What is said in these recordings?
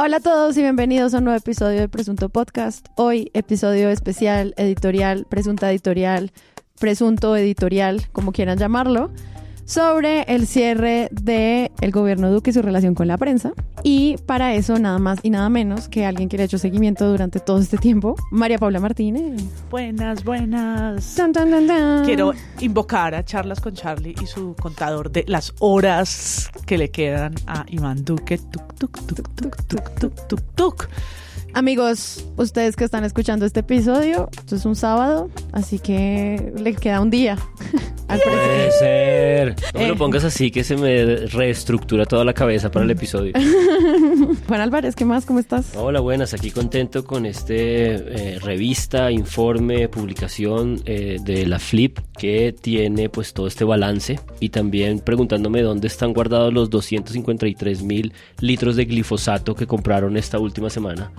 Hola a todos y bienvenidos a un nuevo episodio de Presunto Podcast. Hoy episodio especial, editorial, presunta editorial, presunto editorial, como quieran llamarlo sobre el cierre del el gobierno Duque y su relación con la prensa. Y para eso, nada más y nada menos que alguien que le ha hecho seguimiento durante todo este tiempo, María Paula Martínez. Buenas, buenas. Tan, tan, tan, tan. Quiero invocar a Charlas con Charlie y su contador de las horas que le quedan a Iván Duque. Tuk, tuk, tuk, tuk, tuk, tuk, tuk, tuk. Amigos, ustedes que están escuchando este episodio, esto es un sábado, así que le queda un día al Puede ser. No me Eh. lo pongas así que se me reestructura toda la cabeza para el episodio. Juan Álvarez, ¿qué más? ¿Cómo estás? Hola, buenas. Aquí contento con este eh, revista, informe, publicación eh, de la Flip que tiene pues todo este balance y también preguntándome dónde están guardados los 253 mil litros de glifosato que compraron esta última semana.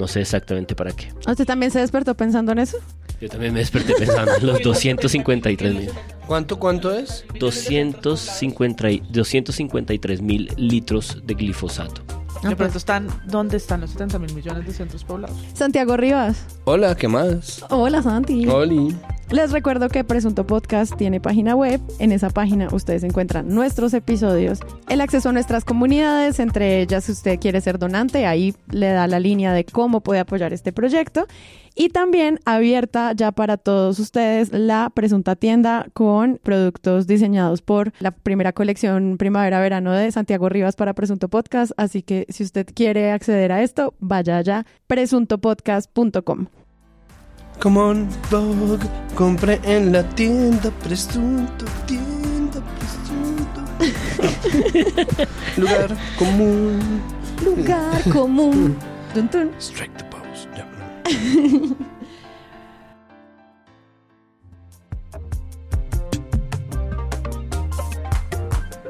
No sé exactamente para qué. ¿Usted también se despertó pensando en eso? Yo también me desperté pensando en los 253 mil. ¿Cuánto, cuánto es? 250 y- 253 mil litros de glifosato. Ah, De pues. pronto están, ¿dónde están los 70 mil millones de centros poblados? Santiago Rivas. Hola, ¿qué más? Hola Santi. Oli. Les recuerdo que Presunto Podcast tiene página web. En esa página ustedes encuentran nuestros episodios, el acceso a nuestras comunidades, entre ellas si usted quiere ser donante, ahí le da la línea de cómo puede apoyar este proyecto. Y también abierta ya para todos ustedes la presunta tienda con productos diseñados por la primera colección primavera-verano de Santiago Rivas para Presunto Podcast. Así que si usted quiere acceder a esto, vaya allá presuntopodcast.com. Come on, Vogue. Compré en la tienda presunto, tienda presunto. Lugar común. Lugar común. Tun. Strike the pose. Ya.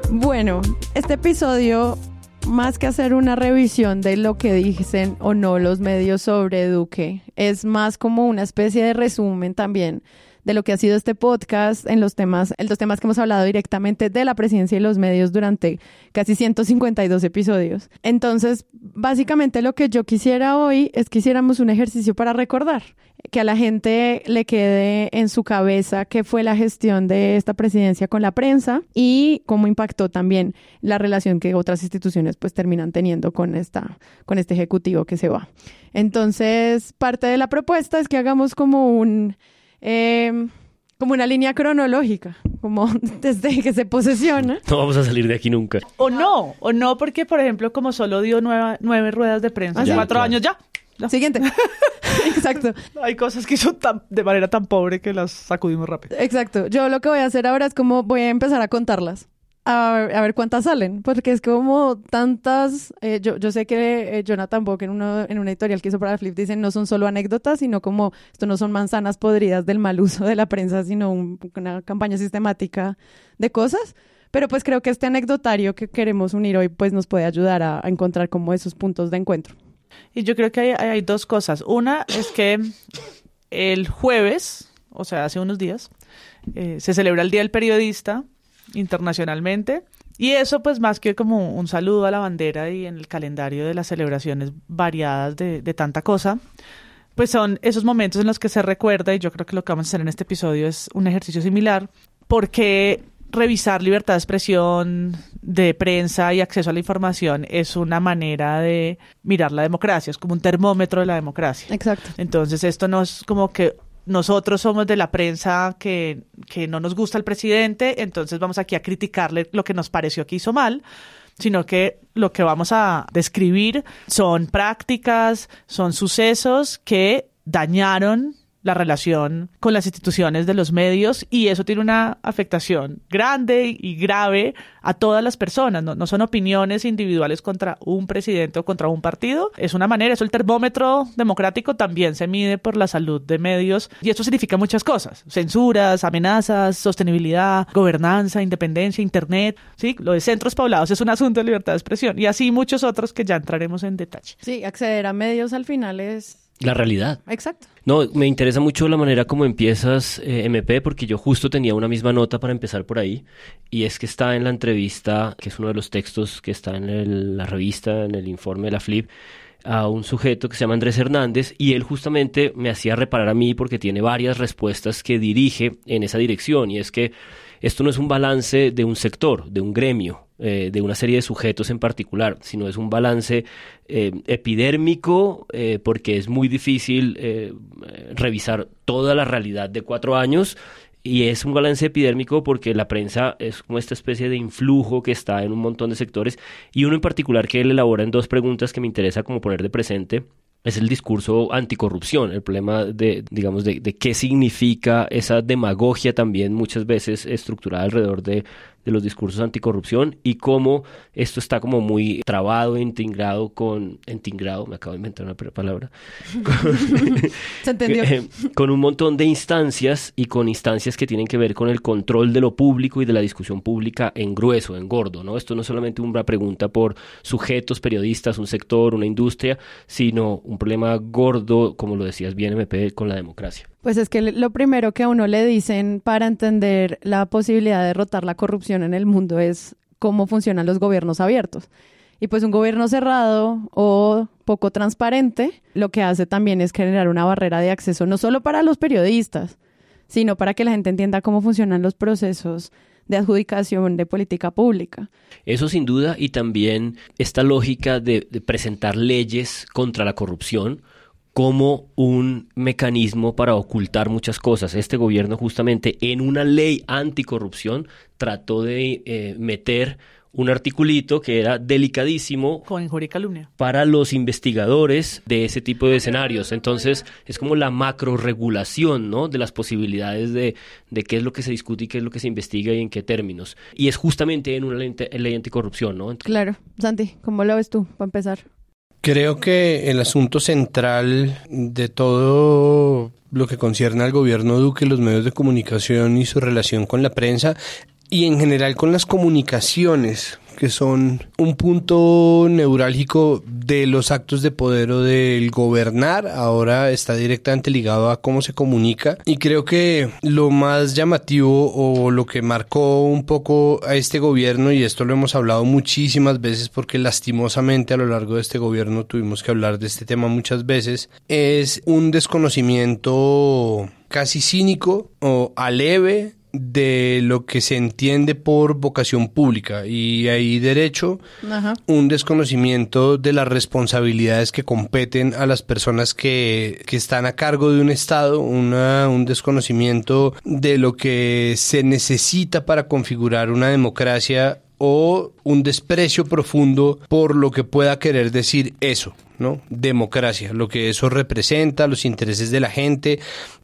Bueno, este episodio, más que hacer una revisión de lo que dicen o no los medios sobre Duque, es más como una especie de resumen también de lo que ha sido este podcast en los temas, en los temas que hemos hablado directamente de la presidencia y los medios durante casi 152 episodios. Entonces, básicamente lo que yo quisiera hoy es que hiciéramos un ejercicio para recordar, que a la gente le quede en su cabeza qué fue la gestión de esta presidencia con la prensa y cómo impactó también la relación que otras instituciones pues terminan teniendo con esta con este ejecutivo que se va. Entonces, parte de la propuesta es que hagamos como un eh, como una línea cronológica, como desde que se posesiona. No vamos a salir de aquí nunca. O no, o no, porque por ejemplo, como solo dio nueva- nueve ruedas de prensa Ah, sí. cuatro Claro. años ya. Siguiente. Exacto. Hay cosas que hizo tan- de manera tan pobre que las sacudimos rápido. Exacto. Yo lo que voy a hacer ahora es como voy a empezar a contarlas. A ver, a cuántas salen, porque es como tantas, eh, yo, yo sé que eh, Jonathan Bock en, uno, en una editorial que hizo para Flip dicen no son solo anécdotas, sino como esto no son manzanas podridas del mal uso de la prensa, sino un- una campaña sistemática de cosas. Pero pues creo que este anecdotario que queremos unir hoy pues nos puede ayudar a, encontrar como esos puntos de encuentro. Y yo creo que hay, hay- hay dos cosas. Una es que el jueves, o sea, hace unos días, eh, se celebra el Día del Periodista internacionalmente. Y eso, pues, más que como un saludo a la bandera y en el calendario de las celebraciones variadas de, de tanta cosa, pues son esos momentos en los que se recuerda, y yo creo que lo que vamos a hacer en este episodio es un ejercicio similar, porque revisar libertad de expresión, de prensa y acceso a la información es una manera de mirar la democracia, es como un termómetro de la democracia. Exacto. Entonces esto no es como que nosotros somos de la prensa que, que no nos gusta el presidente, entonces vamos aquí a criticarle lo que nos pareció que hizo mal, sino que lo que vamos a describir son prácticas, son sucesos que dañaron la relación con las instituciones de los medios y eso tiene una afectación grande y grave a todas las personas. No, no son opiniones individuales contra un presidente o contra un partido. Es una manera, eso el termómetro democrático también se mide por la salud de medios y esto significa muchas cosas. Censuras, amenazas, sostenibilidad, gobernanza, independencia, internet. Sí, lo de centros poblados es un asunto de libertad de expresión y así muchos otros que ya entraremos en detalle. Sí, acceder a medios al final es la realidad. Exacto. No, me interesa mucho la manera como empiezas eh, MP porque yo justo tenía una misma nota para empezar por ahí y es que está en la entrevista, que es uno de los textos que está en el- la revista, en el informe de la Flip, a un sujeto que se llama Andrés Hernández y él justamente me hacía reparar a mí porque tiene varias respuestas que dirige en esa dirección y es que esto no es un balance de un sector, de un gremio, eh, de una serie de sujetos en particular, sino es un balance eh, epidérmico eh, porque es muy difícil revisar toda la realidad de cuatro años y es un balance epidérmico porque la prensa es como esta especie de influjo que está en un montón de sectores y uno en particular que él elabora en dos preguntas que me interesa como poner de presente es el discurso anticorrupción, el problema de, digamos, de, de qué significa esa demagogia también muchas veces estructurada alrededor de, de los discursos anticorrupción y cómo esto está como muy trabado, entingrado con, entingrado, me acabo de inventar una palabra, ¿Se entendió? eh, con un montón de instancias y con instancias que tienen que ver con el control de lo público y de la discusión pública en grueso, en gordo, ¿no? Esto no es solamente una pregunta por sujetos, periodistas, un sector, una industria, sino un problema gordo, como lo decías bien, MP, con la democracia. Pues es que lo primero que a uno le dicen para entender la posibilidad de derrotar la corrupción en el mundo es cómo funcionan los gobiernos abiertos. Y pues un gobierno cerrado o poco transparente lo que hace también es generar una barrera de acceso no solo para los periodistas, sino para que la gente entienda cómo funcionan los procesos de adjudicación de política pública. Eso sin duda y también esta lógica de, de presentar leyes contra la corrupción como un mecanismo para ocultar muchas cosas. Este gobierno justamente en una ley anticorrupción trató de eh, meter un articulito que era delicadísimo Con injuria y calumnia. para los investigadores de ese tipo de escenarios. Entonces, es como la macroregulación, ¿no? De las posibilidades de, de qué es lo que se discute y qué es lo que se investiga y en qué términos. Y es justamente en una ley, ley anticorrupción, ¿no? Claro. Santi, ¿cómo lo ves tú, para empezar? Creo que el asunto central de todo lo que concierne al gobierno Duque, los medios de comunicación y su relación con la prensa y en general con las comunicaciones, que son un punto neurálgico de los actos de poder o del gobernar, ahora está directamente ligado a cómo se comunica. Y creo que lo más llamativo o lo que marcó un poco a este gobierno y esto lo hemos hablado muchísimas veces porque lastimosamente a lo largo de este gobierno tuvimos que hablar de este tema muchas veces es un desconocimiento casi cínico o aleve de lo que se entiende por vocación pública y ahí derecho Ajá. un desconocimiento de las responsabilidades que competen a las personas que, que están a cargo de un Estado, una, un desconocimiento de lo que se necesita para configurar una democracia o un desprecio profundo por lo que pueda querer decir eso, ¿no? Democracia, lo que eso representa, los intereses de la gente.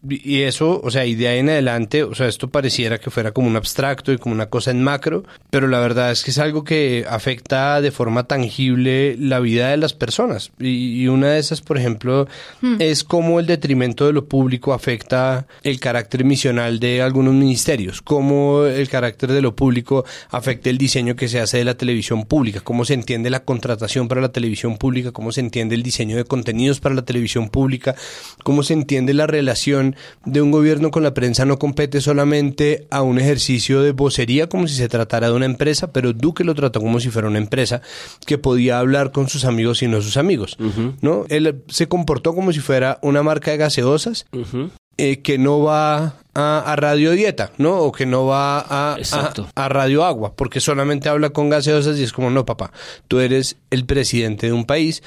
Y eso, o sea, y de ahí en adelante, o sea, esto pareciera que fuera como un abstracto y como una cosa en macro, pero la verdad es que es algo que afecta de forma tangible la vida de las personas. Y, y una de esas, por ejemplo, es cómo el detrimento de lo público afecta el carácter misional de algunos ministerios, cómo el carácter de lo público afecta el diseño que se hace de la televisión pública, cómo se entiende la contratación para la televisión pública, cómo se entiende el diseño de contenidos para la televisión pública, cómo se entiende la relación de un gobierno con la prensa no compete solamente a un ejercicio de vocería como si se tratara de una empresa, pero Duque lo trató como si fuera una empresa que podía hablar con sus amigos y no sus amigos, ¿no? Él se comportó como si fuera una marca de gaseosas eh, que no va a, a Radio Dieta, ¿no? O que no va a, a, a Radio Agua, porque solamente habla con gaseosas y es como, no, papá, tú eres el presidente de un país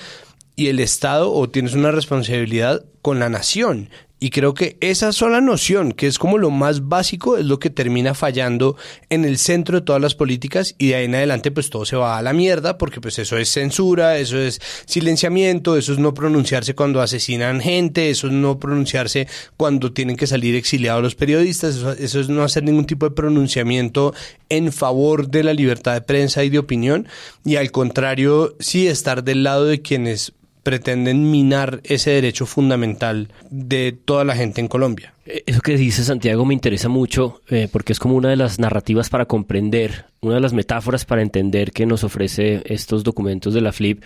y el Estado o tienes una responsabilidad con la nación. Y creo que esa sola noción, que es como lo más básico, es lo que termina fallando en el centro de todas las políticas y de ahí en adelante pues todo se va a la mierda porque pues eso es censura, eso es silenciamiento, eso es no pronunciarse cuando asesinan gente, eso es no pronunciarse cuando tienen que salir exiliados los periodistas, eso, eso es no hacer ningún tipo de pronunciamiento en favor de la libertad de prensa y de opinión y al contrario sí estar del lado de quienes pretenden minar ese derecho fundamental de toda la gente en Colombia. Eh, eso que dice Santiago me interesa mucho eh, porque es como una de las narrativas para comprender, una de las metáforas para entender que nos ofrece estos documentos de la FLIP,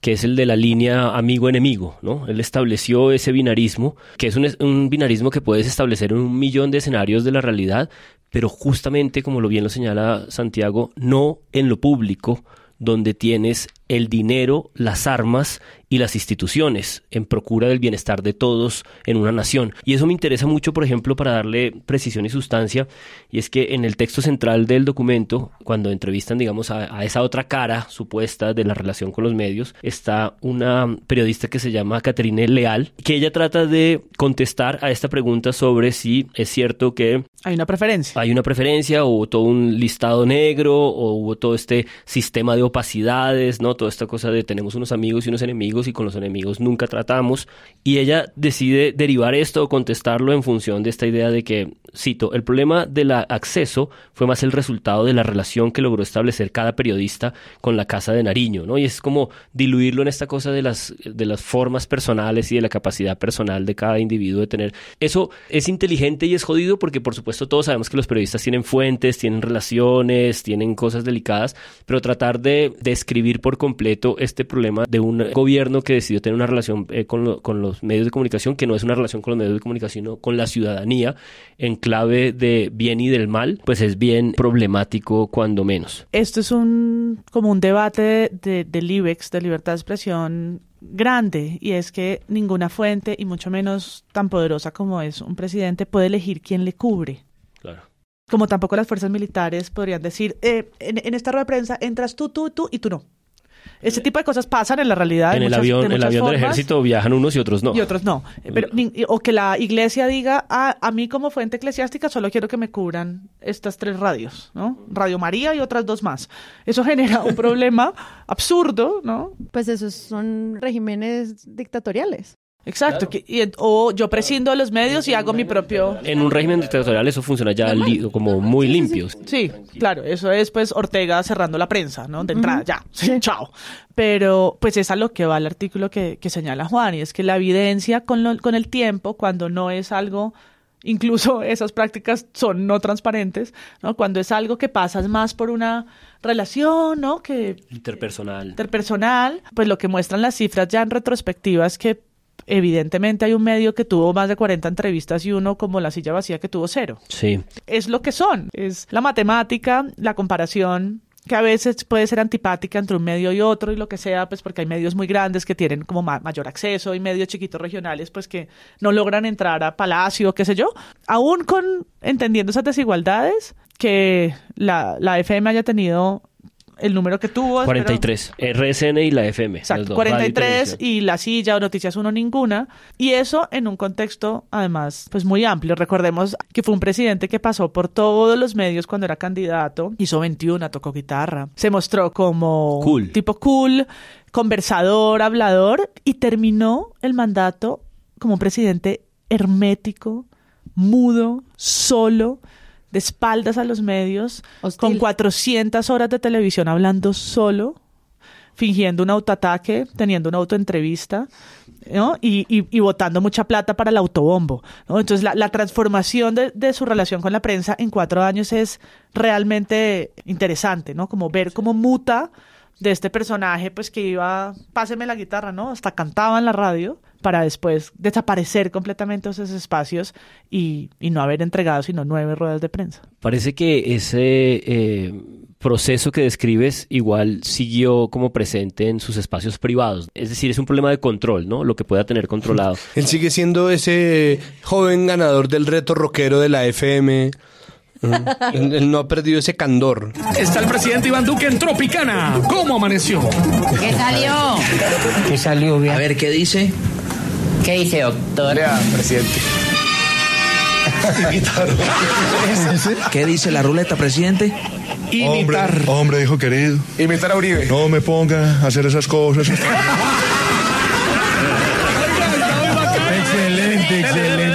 que es el de la línea amigo-enemigo, ¿no? Él estableció ese binarismo, que es un, un binarismo que puedes establecer en un millón de escenarios de la realidad, pero justamente, como lo bien lo señala Santiago, no en lo público, donde tienes el dinero, las armas y las instituciones en procura del bienestar de todos en una nación. Y eso me interesa mucho, por ejemplo, para darle precisión y sustancia, y es que en el texto central del documento, cuando entrevistan, digamos, a, esa otra cara supuesta de la relación con los medios, está una periodista que se llama Caterine Leal, que ella trata de contestar a esta pregunta sobre si es cierto que... Hay una preferencia. Hay una preferencia, o hubo todo un listado negro, o hubo todo este sistema de opacidades, ¿no? Toda esta cosa de tenemos unos amigos y unos enemigos y con los enemigos nunca tratamos. Y ella decide derivar esto o contestarlo en función de esta idea de que, cito, el problema del acceso fue más el resultado de la relación que logró establecer cada periodista con la Casa de Nariño, ¿no? Y es como diluirlo en esta cosa de las, de las formas personales y de la capacidad personal de cada individuo de tener. Eso es inteligente y es jodido porque, por supuesto, todos sabemos que los periodistas tienen fuentes, tienen relaciones, tienen cosas delicadas, pero tratar de describir por completo este problema de un gobierno que decidió tener una relación eh, con, con, los medios de comunicación, que no es una relación con los medios de comunicación, sino con la ciudadanía, en clave de bien y del mal, pues es bien problemático cuando menos. Esto es un como un debate de, del IBEX, de libertad de expresión grande y es que ninguna fuente y mucho menos tan poderosa como es un presidente puede elegir quién le cubre. Claro. Como tampoco las fuerzas militares podrían decir, eh, en, en, esta rueda de prensa entras tú, tú, tú y tú no. Ese tipo de cosas pasan en la realidad. En el avión, el avión del ejército viajan unos y otros no. Y otros no. Pero, o que la iglesia diga, ah, a mí como fuente eclesiástica solo quiero que me cubran estas tres radios, ¿no? Radio María y otras dos más. Eso genera un problema absurdo, ¿no? Pues esos son regímenes dictatoriales. Exacto, o yo prescindo de los medios y hago mi propio... En un régimen dictatorial eso funciona ya como muy limpio. Sí, claro, eso es pues Ortega cerrando la prensa, ¿no? De entrada, ya, chao. Pero pues es a lo que va el artículo que, señala Juan, y es que la evidencia con, con el tiempo, cuando no es algo incluso esas prácticas son no transparentes, ¿no? Cuando es algo que pasas más por una relación, ¿no? Que interpersonal. Interpersonal, pues lo que muestran las cifras ya en retrospectiva es que evidentemente hay un medio que tuvo más de 40 entrevistas y uno como la silla vacía que tuvo cero. Sí. Es lo que son, es la matemática, la comparación que a veces puede ser antipática entre un medio y otro y lo que sea, pues porque hay medios muy grandes que tienen como mayor acceso y medios chiquitos regionales pues que no logran entrar a Palacio, qué sé yo. Aún con entendiendo esas desigualdades, que la, la FM haya tenido el número que tuvo. 43. RSN y la FM. Exacto, 43 y, la silla o Noticias Uno ninguna. Y eso en un contexto, además, pues muy amplio. Recordemos que fue un presidente que pasó por todos los medios cuando era candidato. Hizo 21, tocó guitarra. Se mostró como cool. tipo cool, conversador, hablador y terminó el mandato como un presidente hermético, mudo, solo de espaldas a los medios, con 400 horas de televisión hablando solo, fingiendo un autoataque, teniendo una autoentrevista, ¿no? Y, y, botando mucha plata para el autobombo, ¿no? Entonces, la, transformación de, de, su relación con la prensa en cuatro años es realmente interesante, ¿no? Como ver cómo muta de este personaje, pues que iba, páseme la guitarra, ¿no? Hasta cantaba en la radio para después desaparecer completamente esos espacios y, no haber entregado sino nueve ruedas de prensa. Parece que ese eh, proceso que describes igual siguió como presente en sus espacios privados. Es decir, es un problema de control, ¿no? Lo que pueda tener controlado. Él sigue siendo ese joven ganador del reto rockero de la FM. Él no ha perdido ese candor. Está el presidente Iván Duque en Tropicana. ¿Cómo amaneció? ¿Qué salió? ¿Qué salió? A ver, ¿qué dice? ¿Qué dice, doctor? Lea, presidente. ¿Qué dice la ruleta, presidente? Imitar. Hombre, hombre, hijo querido. Imitar a Uribe. No me ponga a hacer esas cosas. excelente, excelente.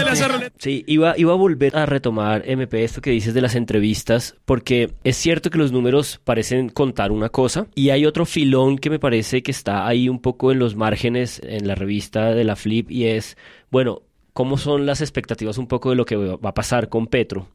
Sí, iba, iba a volver a retomar, MP, esto que dices de las entrevistas, porque es cierto que los números parecen contar una cosa y hay otro filón que me parece que está ahí un poco en los márgenes en la revista de la Flip y es, bueno, ¿cómo son las expectativas un poco de lo que va a pasar con Petro?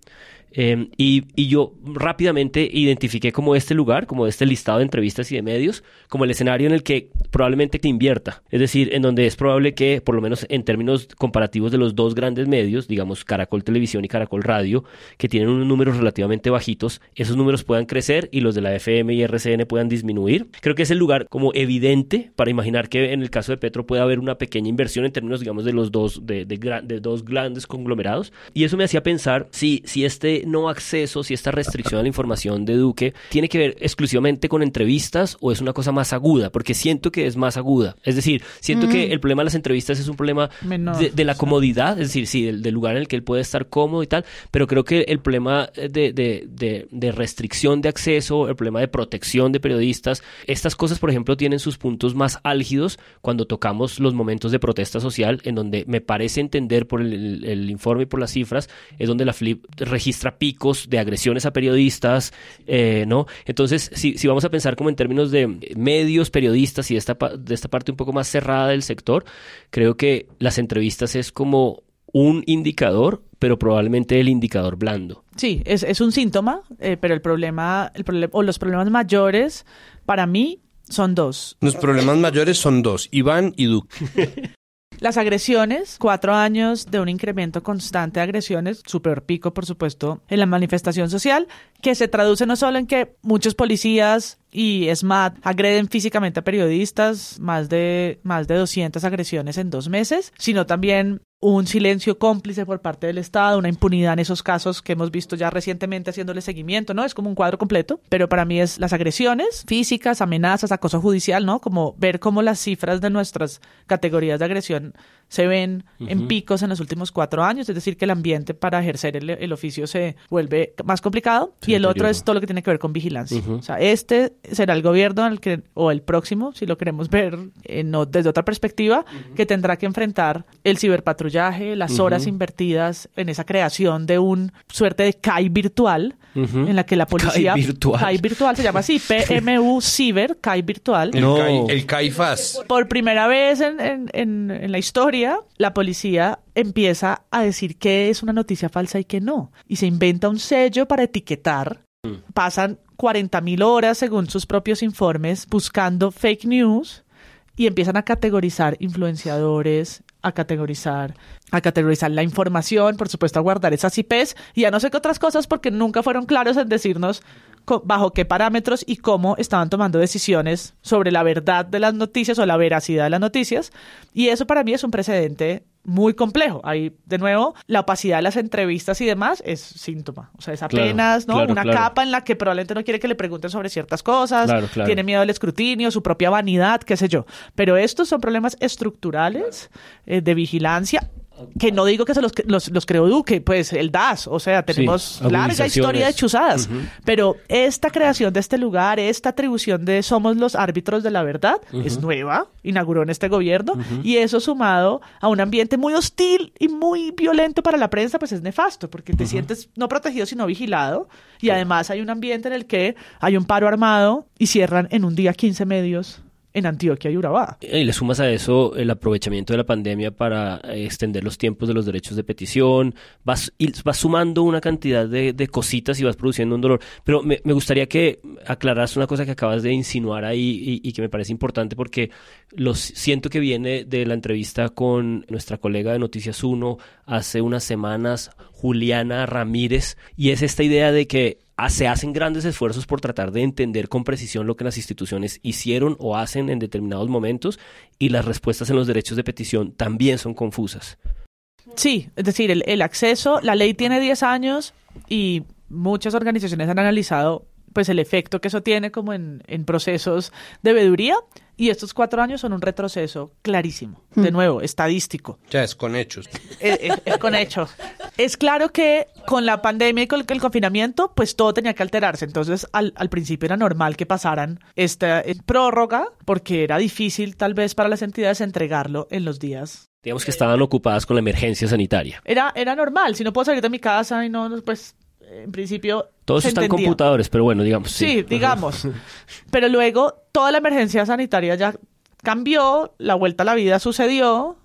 Eh, y, yo rápidamente identifiqué como este lugar, como este listado de entrevistas y de medios, como el escenario en el que probablemente te invierta. Es decir, en donde es probable que, por lo menos en términos comparativos de los dos grandes medios, digamos Caracol Televisión y Caracol Radio, que tienen unos números relativamente bajitos, esos números puedan crecer y los de la FM y RCN puedan disminuir. Creo que es el lugar como evidente para imaginar que en el caso de Petro puede haber una pequeña inversión en términos, digamos, de los dos, de dos grandes conglomerados. Y eso me hacía pensar si, si este no acceso, si esta restricción a la información de Duque tiene que ver exclusivamente con entrevistas o es una cosa más aguda, porque siento que es más aguda. Es decir, siento mm. que el problema de las entrevistas es un problema de, de, la comodidad, es decir, sí, del, del, lugar en el que él puede estar cómodo y tal, pero creo que el problema de, de, restricción de acceso, el problema de protección de periodistas, estas cosas, por ejemplo, tienen sus puntos más álgidos cuando tocamos los momentos de protesta social, en donde me parece entender por el, el, el informe y por las cifras, es donde la FLIP registra picos de agresiones a periodistas, eh, ¿no? Entonces, si, si, vamos a pensar como en términos de medios, periodistas y de esta, de esta parte un poco más cerrada del sector, creo que las entrevistas es como un indicador, pero probablemente el indicador blando. Sí, es, es un síntoma, eh, pero el problema, el problema, o los problemas mayores para mí son dos. Los problemas mayores son dos, Iván y Duque. Las agresiones, cuatro años de un incremento constante de agresiones, super pico, por supuesto, en la manifestación social, que se traduce no solo en que muchos policías y SMAT agreden físicamente a periodistas, más de, más de 200 agresiones en dos meses, sino también un silencio cómplice por parte del Estado, una impunidad en esos casos que hemos visto ya recientemente haciéndole seguimiento, ¿no? Es como un cuadro completo, pero para mí es las agresiones físicas, amenazas, acoso judicial, ¿no? Como ver cómo las cifras de nuestras categorías de agresión se ven uh -huh. en picos en los últimos cuatro años, es decir, que el ambiente para ejercer el, el oficio se vuelve más complicado. Sí, y el otro es todo lo que tiene que ver con vigilancia. Uh -huh. O sea, este será el gobierno el que, o el próximo, si lo queremos ver eh, no, desde otra perspectiva, uh -huh. que tendrá que enfrentar el las horas invertidas en esa creación de un suerte de CAI virtual, en la que la policía... CAI virtual. CAI virtual se llama así, PMU Ciber, CAI virtual. El, no. CAI, el CAIFAS. Por primera vez en, en, en, en la historia la policía empieza a decir qué es una noticia falsa y qué no. Y se inventa un sello para etiquetar. Mm. Pasan 40 mil horas, según sus propios informes, buscando fake news y empiezan a categorizar influenciadores, a categorizar, a categorizar la información, por supuesto a guardar esas IPs y a no sé qué otras cosas porque nunca fueron claros en decirnos bajo qué parámetros y cómo estaban tomando decisiones sobre la verdad de las noticias o la veracidad de las noticias. Y eso para mí es un precedente muy complejo. Ahí, de nuevo, la opacidad de las entrevistas y demás es síntoma. O sea, es apenas claro, ¿no? claro, una claro. capa en la que probablemente no quiere que le pregunten sobre ciertas cosas, tiene miedo al escrutinio, su propia vanidad, qué sé yo. Pero estos son problemas estructurales eh, de vigilancia que no digo que se los, los, los creó Duque, pues el DAS, o sea, tenemos sí, larga historia de chuzadas, uh -huh. pero esta creación de este lugar, esta atribución de somos los árbitros de la verdad, uh -huh. es nueva, inauguró en este gobierno, uh -huh. y eso sumado a un ambiente muy hostil y muy violento para la prensa, pues es nefasto, porque te sientes no protegido, sino vigilado, y además hay un ambiente en el que hay un paro armado y cierran en un día 15 medios en Antioquia y Urabá. Y le sumas a eso el aprovechamiento de la pandemia para extender los tiempos de los derechos de petición, vas, y vas sumando una cantidad de, de, cositas y vas produciendo un dolor. Pero me, me, gustaría que aclaras una cosa que acabas de insinuar ahí y, que me parece importante porque los, siento que viene de la entrevista con nuestra colega de Noticias 1 hace unas semanas, Juliana Ramírez, y es esta idea de que se hacen grandes esfuerzos por tratar de entender con precisión lo que las instituciones hicieron o hacen en determinados momentos y las respuestas en los derechos de petición también son confusas. Sí, es decir, el, acceso, la ley tiene 10 años y muchas organizaciones han analizado pues el efecto que eso tiene como en, en procesos de veeduría. Y estos cuatro años son un retroceso clarísimo. De nuevo, estadístico. Ya es con hechos. Es, es- es con hechos. Es claro que con la pandemia y con el confinamiento, pues todo tenía que alterarse. Entonces, al, al principio era normal que pasaran esta eh, prórroga, porque era difícil tal vez para las entidades entregarlo en los días. Digamos que estaban ocupadas con la emergencia sanitaria. Era, era normal. Si no puedo salir de mi casa y no, pues en principio. Todos se están entendía. computadores, pero bueno, digamos. Sí, Sí, digamos. Pero luego toda la emergencia sanitaria ya cambió, la vuelta a la vida sucedió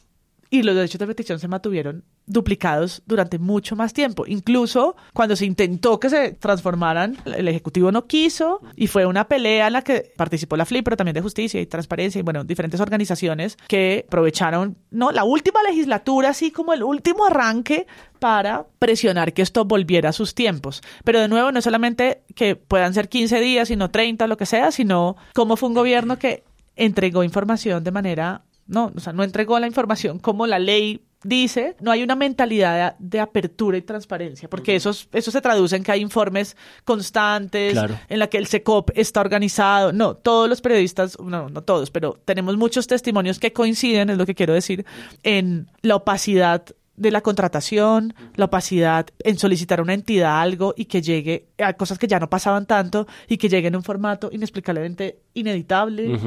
y los derechos de petición se mantuvieron duplicados durante mucho más tiempo. Incluso cuando se intentó que se transformaran, el Ejecutivo no quiso y fue una pelea en la que participó la FLIP, pero también de Justicia y Transparencia y bueno, diferentes organizaciones que aprovecharon, ¿no? La última legislatura, así como el último arranque para presionar que esto volviera a sus tiempos. Pero de nuevo, no solamente que puedan ser 15 días, sino 30, lo que sea, sino cómo fue un gobierno que entregó información de manera, no, o sea, no entregó la información como la ley dice, no hay una mentalidad de, de apertura y transparencia, porque eso, es- eso se traduce en que hay informes constantes, Claro. en la que el SECOP está organizado. No, todos los periodistas, no, no todos, pero tenemos muchos testimonios que coinciden, es lo que quiero decir, en la opacidad de la contratación, la opacidad en solicitar a una entidad algo y que llegue a cosas que ya no pasaban tanto y que llegue en un formato inexplicablemente ineditable.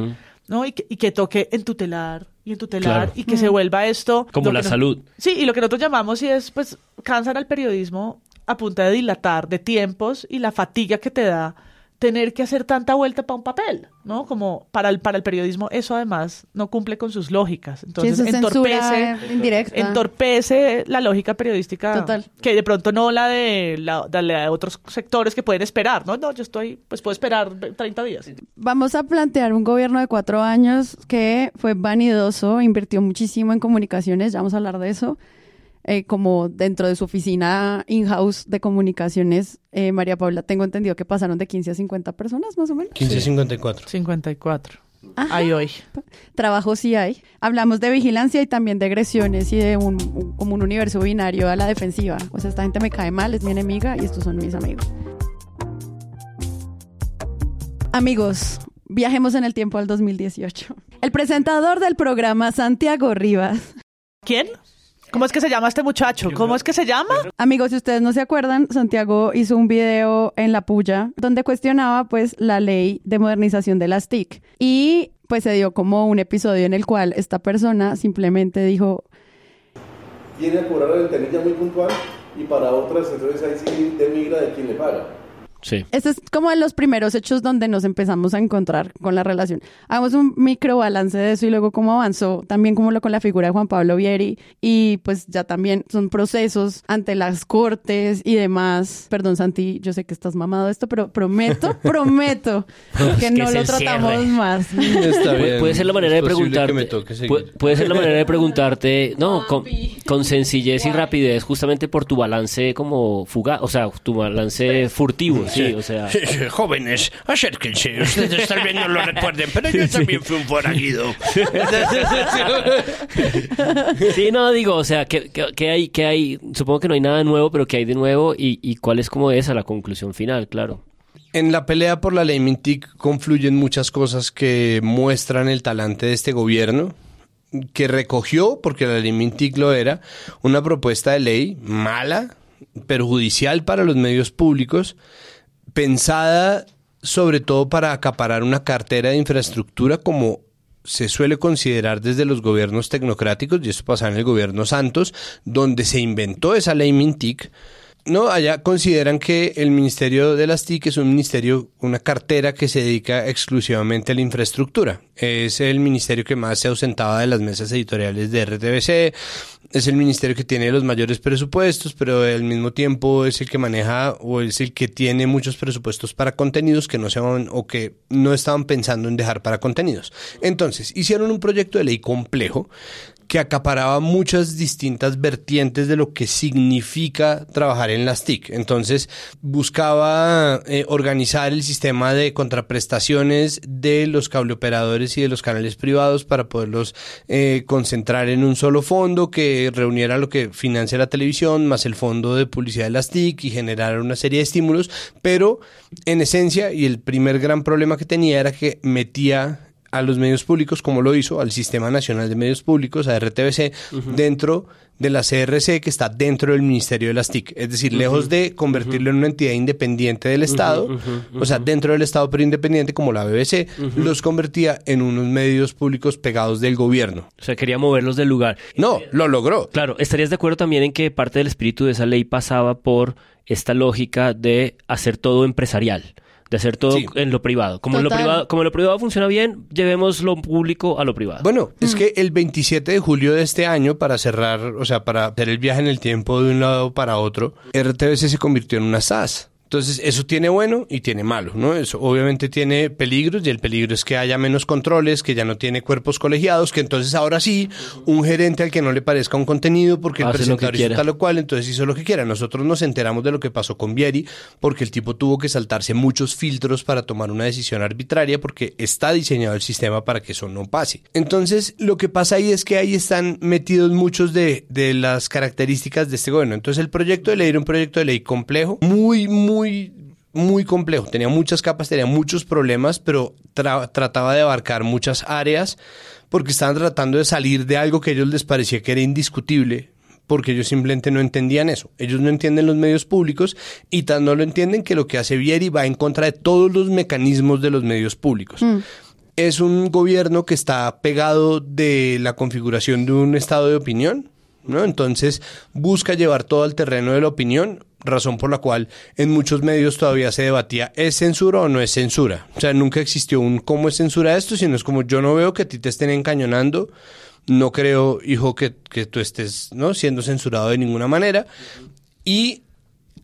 ¿No? Y que, y que toque en tutelar y en tutelar Claro. y que se vuelva esto... Como la no- salud. Sí, y lo que nosotros llamamos y es, pues, cansan al periodismo a punta de dilatar de tiempos y la fatiga que te da tener que hacer tanta vuelta para un papel, ¿no? Como para el, para el periodismo eso además no cumple con sus lógicas. Entonces es entorpece, entorpece la lógica periodística Total. que de pronto no la de, la, de la de otros sectores que pueden esperar, ¿no? No, yo estoy, pues puedo esperar 30 días. Vamos a plantear un gobierno de cuatro años que fue vanidoso, invirtió muchísimo en comunicaciones, ya vamos a hablar de eso. Eh, como dentro de su oficina in-house de comunicaciones, eh, María Paula, tengo entendido que pasaron de 15 a 50 personas más o menos. 1554. 54. Ajá. Hay hoy. Trabajo sí hay. Hablamos de vigilancia y también de agresiones y de un, un- como un universo binario a la defensiva. O sea, esta gente me cae mal, es mi enemiga y estos son mis amigos. Amigos, viajemos en el tiempo al 2018. El presentador del programa, Santiago Rivas. ¿Quién? ¿Cómo es que se llama este muchacho? ¿Cómo es que se llama? Amigos, si ustedes no se acuerdan, Santiago hizo un video en La Puya donde cuestionaba pues la ley de modernización de las TIC y pues se dio como un episodio en el cual esta persona simplemente dijo, viene a cobrar la ventanilla muy puntual y para otras, entonces ahí sí demigra de quien le paga. Sí. Este es como de los primeros hechos donde nos empezamos a encontrar con la relación. Hagamos un micro balance de eso y luego cómo avanzó, también como lo con la figura de Juan Pablo Vieri y pues ya también son procesos ante las cortes y demás. Perdón Santi, yo sé que estás mamado de esto, pero prometo, prometo que Es que no lo tratamos más. Está Puede, bien. puede ser la manera de Es preguntarte. puede, puede ser la manera de preguntarte, no, con, con sencillez y rapidez, justamente por tu balance como fugaz, o sea, tu balance furtivo, sí, o sea. Jóvenes, acérquense. Ustedes tal vez no lo recuerden, pero yo también fui un forajido. Sí, no, digo, o sea, que, que, que hay, que hay, supongo que no hay nada nuevo, pero que hay de nuevo y, y cuál es como esa la conclusión final, claro. En la pelea por la ley Mintic confluyen muchas cosas que muestran el talante de este gobierno, que recogió, porque la ley Mintic lo era, una propuesta de ley mala, perjudicial para los medios públicos, pensada sobre todo para acaparar una cartera de infraestructura como se suele considerar desde los gobiernos tecnocráticos, y esto pasa en el gobierno Santos, donde se inventó esa ley Mintic, no, allá consideran que el Ministerio de las TIC es un ministerio, una cartera que se dedica exclusivamente a la infraestructura. Es el ministerio que más se ausentaba de las mesas editoriales de RTBC, es el ministerio que tiene los mayores presupuestos, pero al mismo tiempo es el que maneja o es el que tiene muchos presupuestos para contenidos que no se van o que no estaban pensando en dejar para contenidos. Entonces, hicieron un proyecto de ley complejo que acaparaba muchas distintas vertientes de lo que significa trabajar en las TIC. Entonces buscaba eh, organizar el sistema de contraprestaciones de los cableoperadores y de los canales privados para poderlos eh, concentrar en un solo fondo que reuniera lo que financia la televisión más el fondo de publicidad de las TIC y generar una serie de estímulos, pero en esencia y el primer gran problema que tenía era que metía a los medios públicos, como lo hizo, al Sistema Nacional de Medios Públicos, a RTBC, dentro de la CRC que está dentro del Ministerio de las TIC. Es decir, lejos de convertirlo en una entidad independiente del Estado, o sea, dentro del Estado pero independiente como la BBC, los convertía en unos medios públicos pegados del gobierno. O sea, quería moverlos del lugar. No, lo logró. Claro, ¿estarías de acuerdo también en que parte del espíritu de esa ley pasaba por esta lógica de hacer todo empresarial? De hacer todo Sí. en lo privado. Como en lo privado, como en lo privado funciona bien, llevemos lo público a lo privado. Bueno, es que el 27 de julio de este año, para cerrar, o sea, para hacer el viaje en el tiempo de un lado para otro, RTBC se convirtió en una SAS. Entonces, eso tiene bueno y tiene malo, ¿no? Eso obviamente tiene peligros y el peligro es que haya menos controles, que ya no tiene cuerpos colegiados, que entonces ahora sí, un gerente al que no le parezca un contenido porque el Hace presentador hizo tal o cual, entonces hizo lo que quiera. Nosotros nos enteramos de lo que pasó con Vieri porque el tipo tuvo que saltarse muchos filtros para tomar una decisión arbitraria porque está diseñado el sistema para que eso no pase. Entonces, lo que pasa ahí es que ahí están metidos muchos de, de las características de este gobierno. Entonces, el proyecto de ley era un proyecto de ley complejo, muy, muy muy complejo, tenía muchas capas, tenía muchos problemas, pero tra- trataba de abarcar muchas áreas porque estaban tratando de salir de algo que a ellos les parecía que era indiscutible, porque ellos simplemente no entendían eso. Ellos no entienden los medios públicos y tan no lo entienden que lo que hace Vieri va en contra de todos los mecanismos de los medios públicos. Es un gobierno que está pegado de la configuración de un estado de opinión, ¿no? Entonces busca llevar todo al terreno de la opinión, razón por la cual en muchos medios todavía se debatía ¿es censura o no es censura? O sea, nunca existió un cómo es censura esto, sino es como yo no veo que a ti te estén encañonando, no creo, hijo, que, que tú estés ¿no? siendo censurado de ninguna manera. Y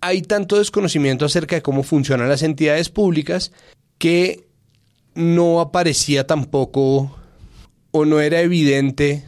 hay tanto desconocimiento acerca de cómo funcionan las entidades públicas que no aparecía tampoco o no era evidente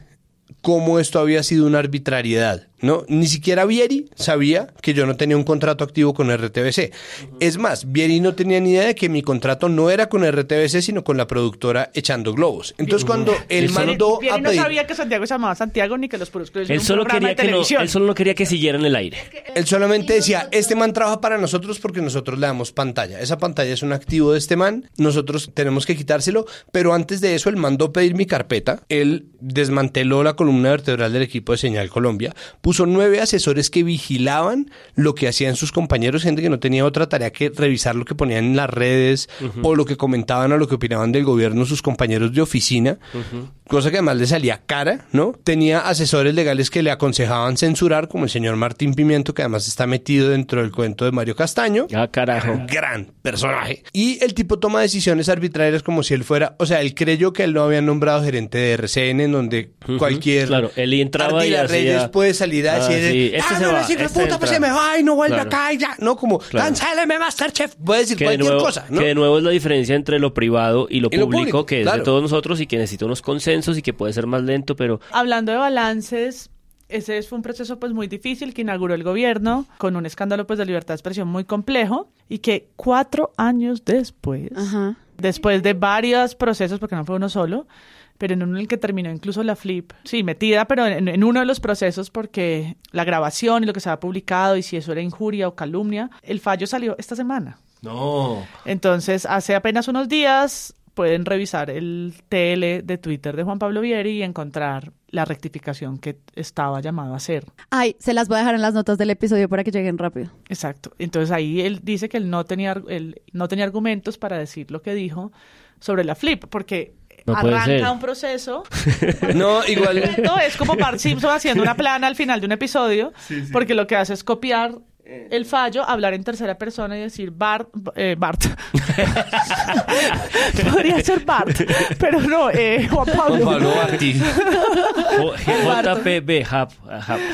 cómo esto había sido una arbitrariedad, ¿no? Ni siquiera Vieri sabía que yo no tenía un contrato activo con RTBC. Es más, Vieri no tenía ni idea de que mi contrato no era con RTBC, sino con la productora Echando Globos. Entonces, cuando él no- mandó Vieri a no pedir... sabía que Santiago se llamaba Santiago ni que los clubes él, solo quería que no, él solo no quería que siguiera en el aire. Él solamente decía, este man trabaja para nosotros porque nosotros le damos pantalla. Esa pantalla es un activo de este man, nosotros tenemos que quitárselo, pero antes de eso él mandó pedir mi carpeta, él desmanteló la columna vertebral del equipo de Señal Colombia, puso nueve asesores que vigilaban lo que hacían sus compañeros, gente que no tenía otra tarea que revisar lo que ponían en las redes o lo que comentaban o lo que opinaban del gobierno sus compañeros de oficina, cosa que además le salía cara, ¿no? Tenía asesores legales que le aconsejaban censurar, como el señor Martín Pimiento, que además está metido dentro del cuento de Mario Castaño. Ah, carajo. Gran personaje. Y el tipo toma decisiones arbitrarias como si él fuera, o sea, él creyó que él no había nombrado gerente de RCN, en donde cualquier Claro, él entraba y hacía- Reyes puede salir a Ah, decir, sí, este "Ah, se no, va, de este puta, pues entra". se me va y no vuelve Claro. acá y ya. No, como, Claro. cancéleme Masterchef. Puede decir Que de, cualquier nuevo, cosa, ¿no? que de nuevo es la diferencia entre lo privado y lo, Y lo público, público, que es claro. de todos nosotros y que necesita unos consensos y que puede ser más lento, pero Hablando de balances, ese fue un proceso pues muy difícil que inauguró el gobierno con un escándalo pues de libertad de expresión muy complejo y que cuatro años después, Ajá. después de varios procesos, porque no fue uno solo, pero en uno en el que terminó incluso la flip, sí, metida, pero en, en uno de los procesos porque la grabación y lo que se había publicado y si eso era injuria o calumnia, el fallo salió esta semana. no. Entonces, hace apenas unos días pueden revisar el TL de Twitter de Juan Pablo Vieri y encontrar la rectificación que estaba llamado a hacer. Ay, se las voy a dejar en las notas del episodio para que lleguen rápido. Exacto. Entonces ahí él dice que él no tenía, él no tenía argumentos para decir lo que dijo sobre la flip, porque No puede arranca ser. un proceso. No, igual. Es como Bart Simpson haciendo una plana al final de un episodio, porque lo que hace es copiar el fallo, hablar en tercera persona y decir Bart, eh, Bart. Podría ser Bart, pero no, eh, Juan Pablo. Juan Pablo Martí. O- JPB, Hub,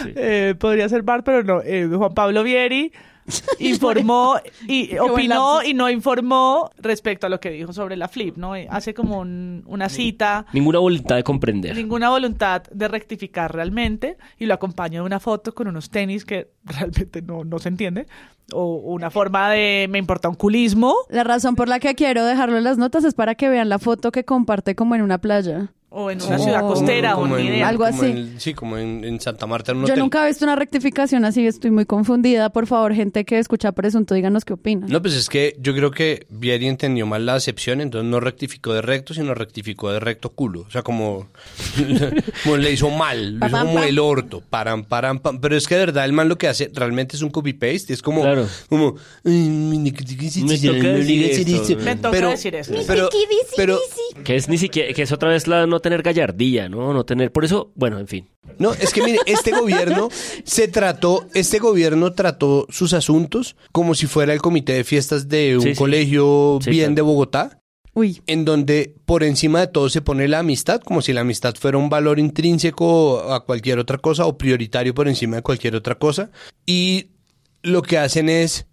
sí. Eh, podría ser Bart, pero no. eh, Juan Pablo Vieri informó y opinó y no informó respecto a lo que dijo sobre la flip, ¿no? Hace como un- una cita, Ninguna voluntad de comprender. ninguna voluntad de rectificar realmente y lo acompañó de una foto con unos tenis que realmente no, no se entiende o una forma de me importa un culismo La razón por la que quiero dejarlo en las notas es para que vean la foto que comparte como en una playa. O en una Sí. ciudad Como- costera o como en- idea. Algo como así. en- sí, como en, en Santa Marta en un Yo hotel. nunca he visto una rectificación así, estoy muy confundida. Por favor, gente que escucha Presunto, díganos qué opinan. No, pues es que yo creo que Vieri entendió mal la acepción, entonces no rectificó de recto, sino rectificó de recto culo. O sea, como, como le hizo mal, lo hizo como el orto, param, param, pam. Pero es que de verdad el man lo que hace realmente es un copy-paste, es como, Claro. como, "Ay, me toca Me toca decir esto, Me toca decir eso. Pero, pero, Que es ni siquiera, que es otra vez la no tener gallardía, ¿no? No tener, por eso, bueno, en fin. No, es que mire, este gobierno se trató, este gobierno trató sus asuntos como si fuera el comité de fiestas de un Sí, sí. colegio Sí, bien claro. de Bogotá. Uy, en donde por encima de todo se pone la amistad, como si la amistad fuera un valor intrínseco a cualquier otra cosa o prioritario por encima de cualquier otra cosa. Y lo que hacen es,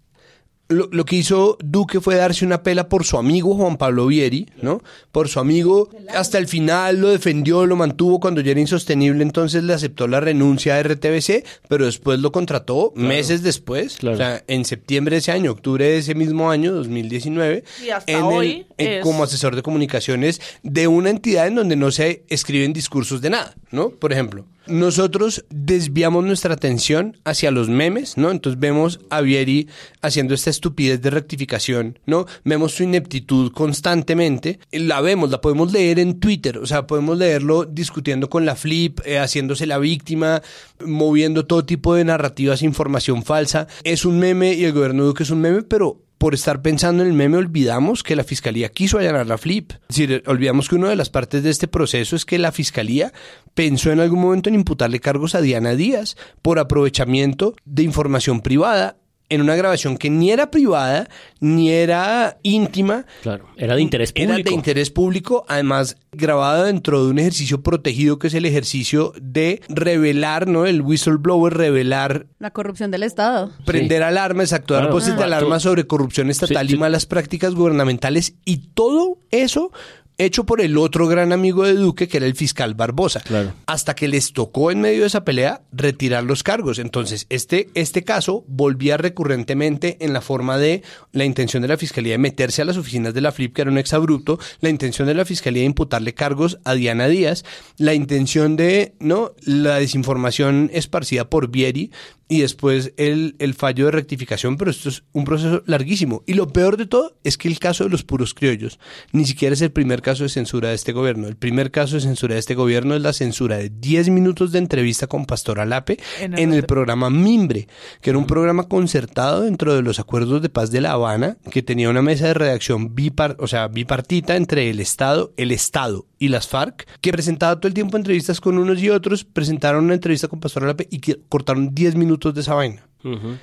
lo, lo que hizo Duque fue darse una pela por su amigo Juan Pablo Vieri, ¿no? Por su amigo, hasta el final lo defendió, lo mantuvo cuando ya era insostenible, entonces le aceptó la renuncia a RTBC, pero después lo contrató meses después, Claro. o sea, en septiembre de ese año, octubre de ese mismo año, 2019, Y hasta en el- hoy en- es- como asesor de comunicaciones de una entidad en donde no se escriben discursos de nada, ¿no? Por ejemplo, nosotros desviamos nuestra atención hacia los memes, ¿no? Entonces vemos a Vieri haciendo esta estupidez de rectificación, ¿no? Vemos su ineptitud constantemente, la vemos, la podemos leer en Twitter, o sea, podemos leerlo discutiendo con la Flip, eh, haciéndose la víctima, moviendo todo tipo de narrativas, información falsa. Es un meme y el gobierno Duque es un meme, pero por estar pensando en el meme olvidamos que la fiscalía quiso allanar la flip. Es decir, olvidamos que una de las partes de este proceso es que la fiscalía pensó en algún momento en imputarle cargos a Diana Díaz por aprovechamiento de información privada en una grabación que ni era privada ni era íntima. Claro, era de interés Era público. de interés público, además grabada dentro de un ejercicio protegido que es el ejercicio de revelar, ¿no? El whistleblower, revelar la corrupción del Estado. prender alarmas, actuar Claro. voces de alarma sobre corrupción estatal Sí, y sí. malas prácticas gubernamentales y todo eso hecho por el otro gran amigo de Duque que era el fiscal Barbosa. Claro. Hasta que les tocó en medio de esa pelea retirar los cargos. Entonces, este, este caso volvía recurrentemente en la forma de la intención de la fiscalía de meterse a las oficinas de la FLIP, que era un exabrupto, la intención de la fiscalía de imputarle cargos a Diana Díaz, la intención de, ¿no? La desinformación esparcida por Vieri y después el, el fallo de rectificación, pero esto es un proceso larguísimo. Y lo peor de todo es que el caso de los puros criollos ni siquiera es el primer caso de censura de este gobierno. El primer caso de censura de este gobierno es la censura de 10 minutos de entrevista con Pastor Alape En en el el, programa Mimbre, que era un programa concertado dentro de los acuerdos de paz de La Habana, que tenía una mesa de redacción bipar, o sea, bipartita entre el Estado, el Estado y las FARC, que presentaba todo el tiempo entrevistas con unos y otros, presentaron una entrevista con Pastor Alape y que cortaron 10 minutos de esa vaina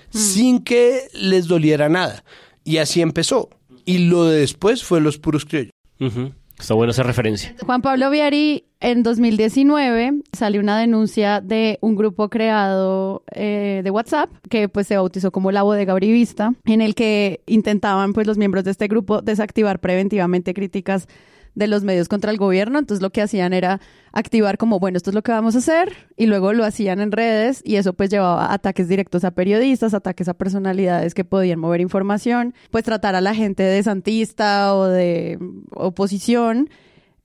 sin que les doliera nada. Y así empezó. Y lo de después fue los puros criollos. Está buena esa referencia. Juan Pablo Viari, en 2019 salió una denuncia de un grupo creado eh, de WhatsApp que pues se bautizó como la bodega brivista, en el que intentaban pues los miembros de este grupo desactivar preventivamente críticas de los medios contra el gobierno. Entonces lo que hacían era activar como, bueno, esto es lo que vamos a hacer y luego lo hacían en redes y eso pues llevaba ataques directos a periodistas, ataques a personalidades que podían mover información, pues tratar a la gente de santista o de oposición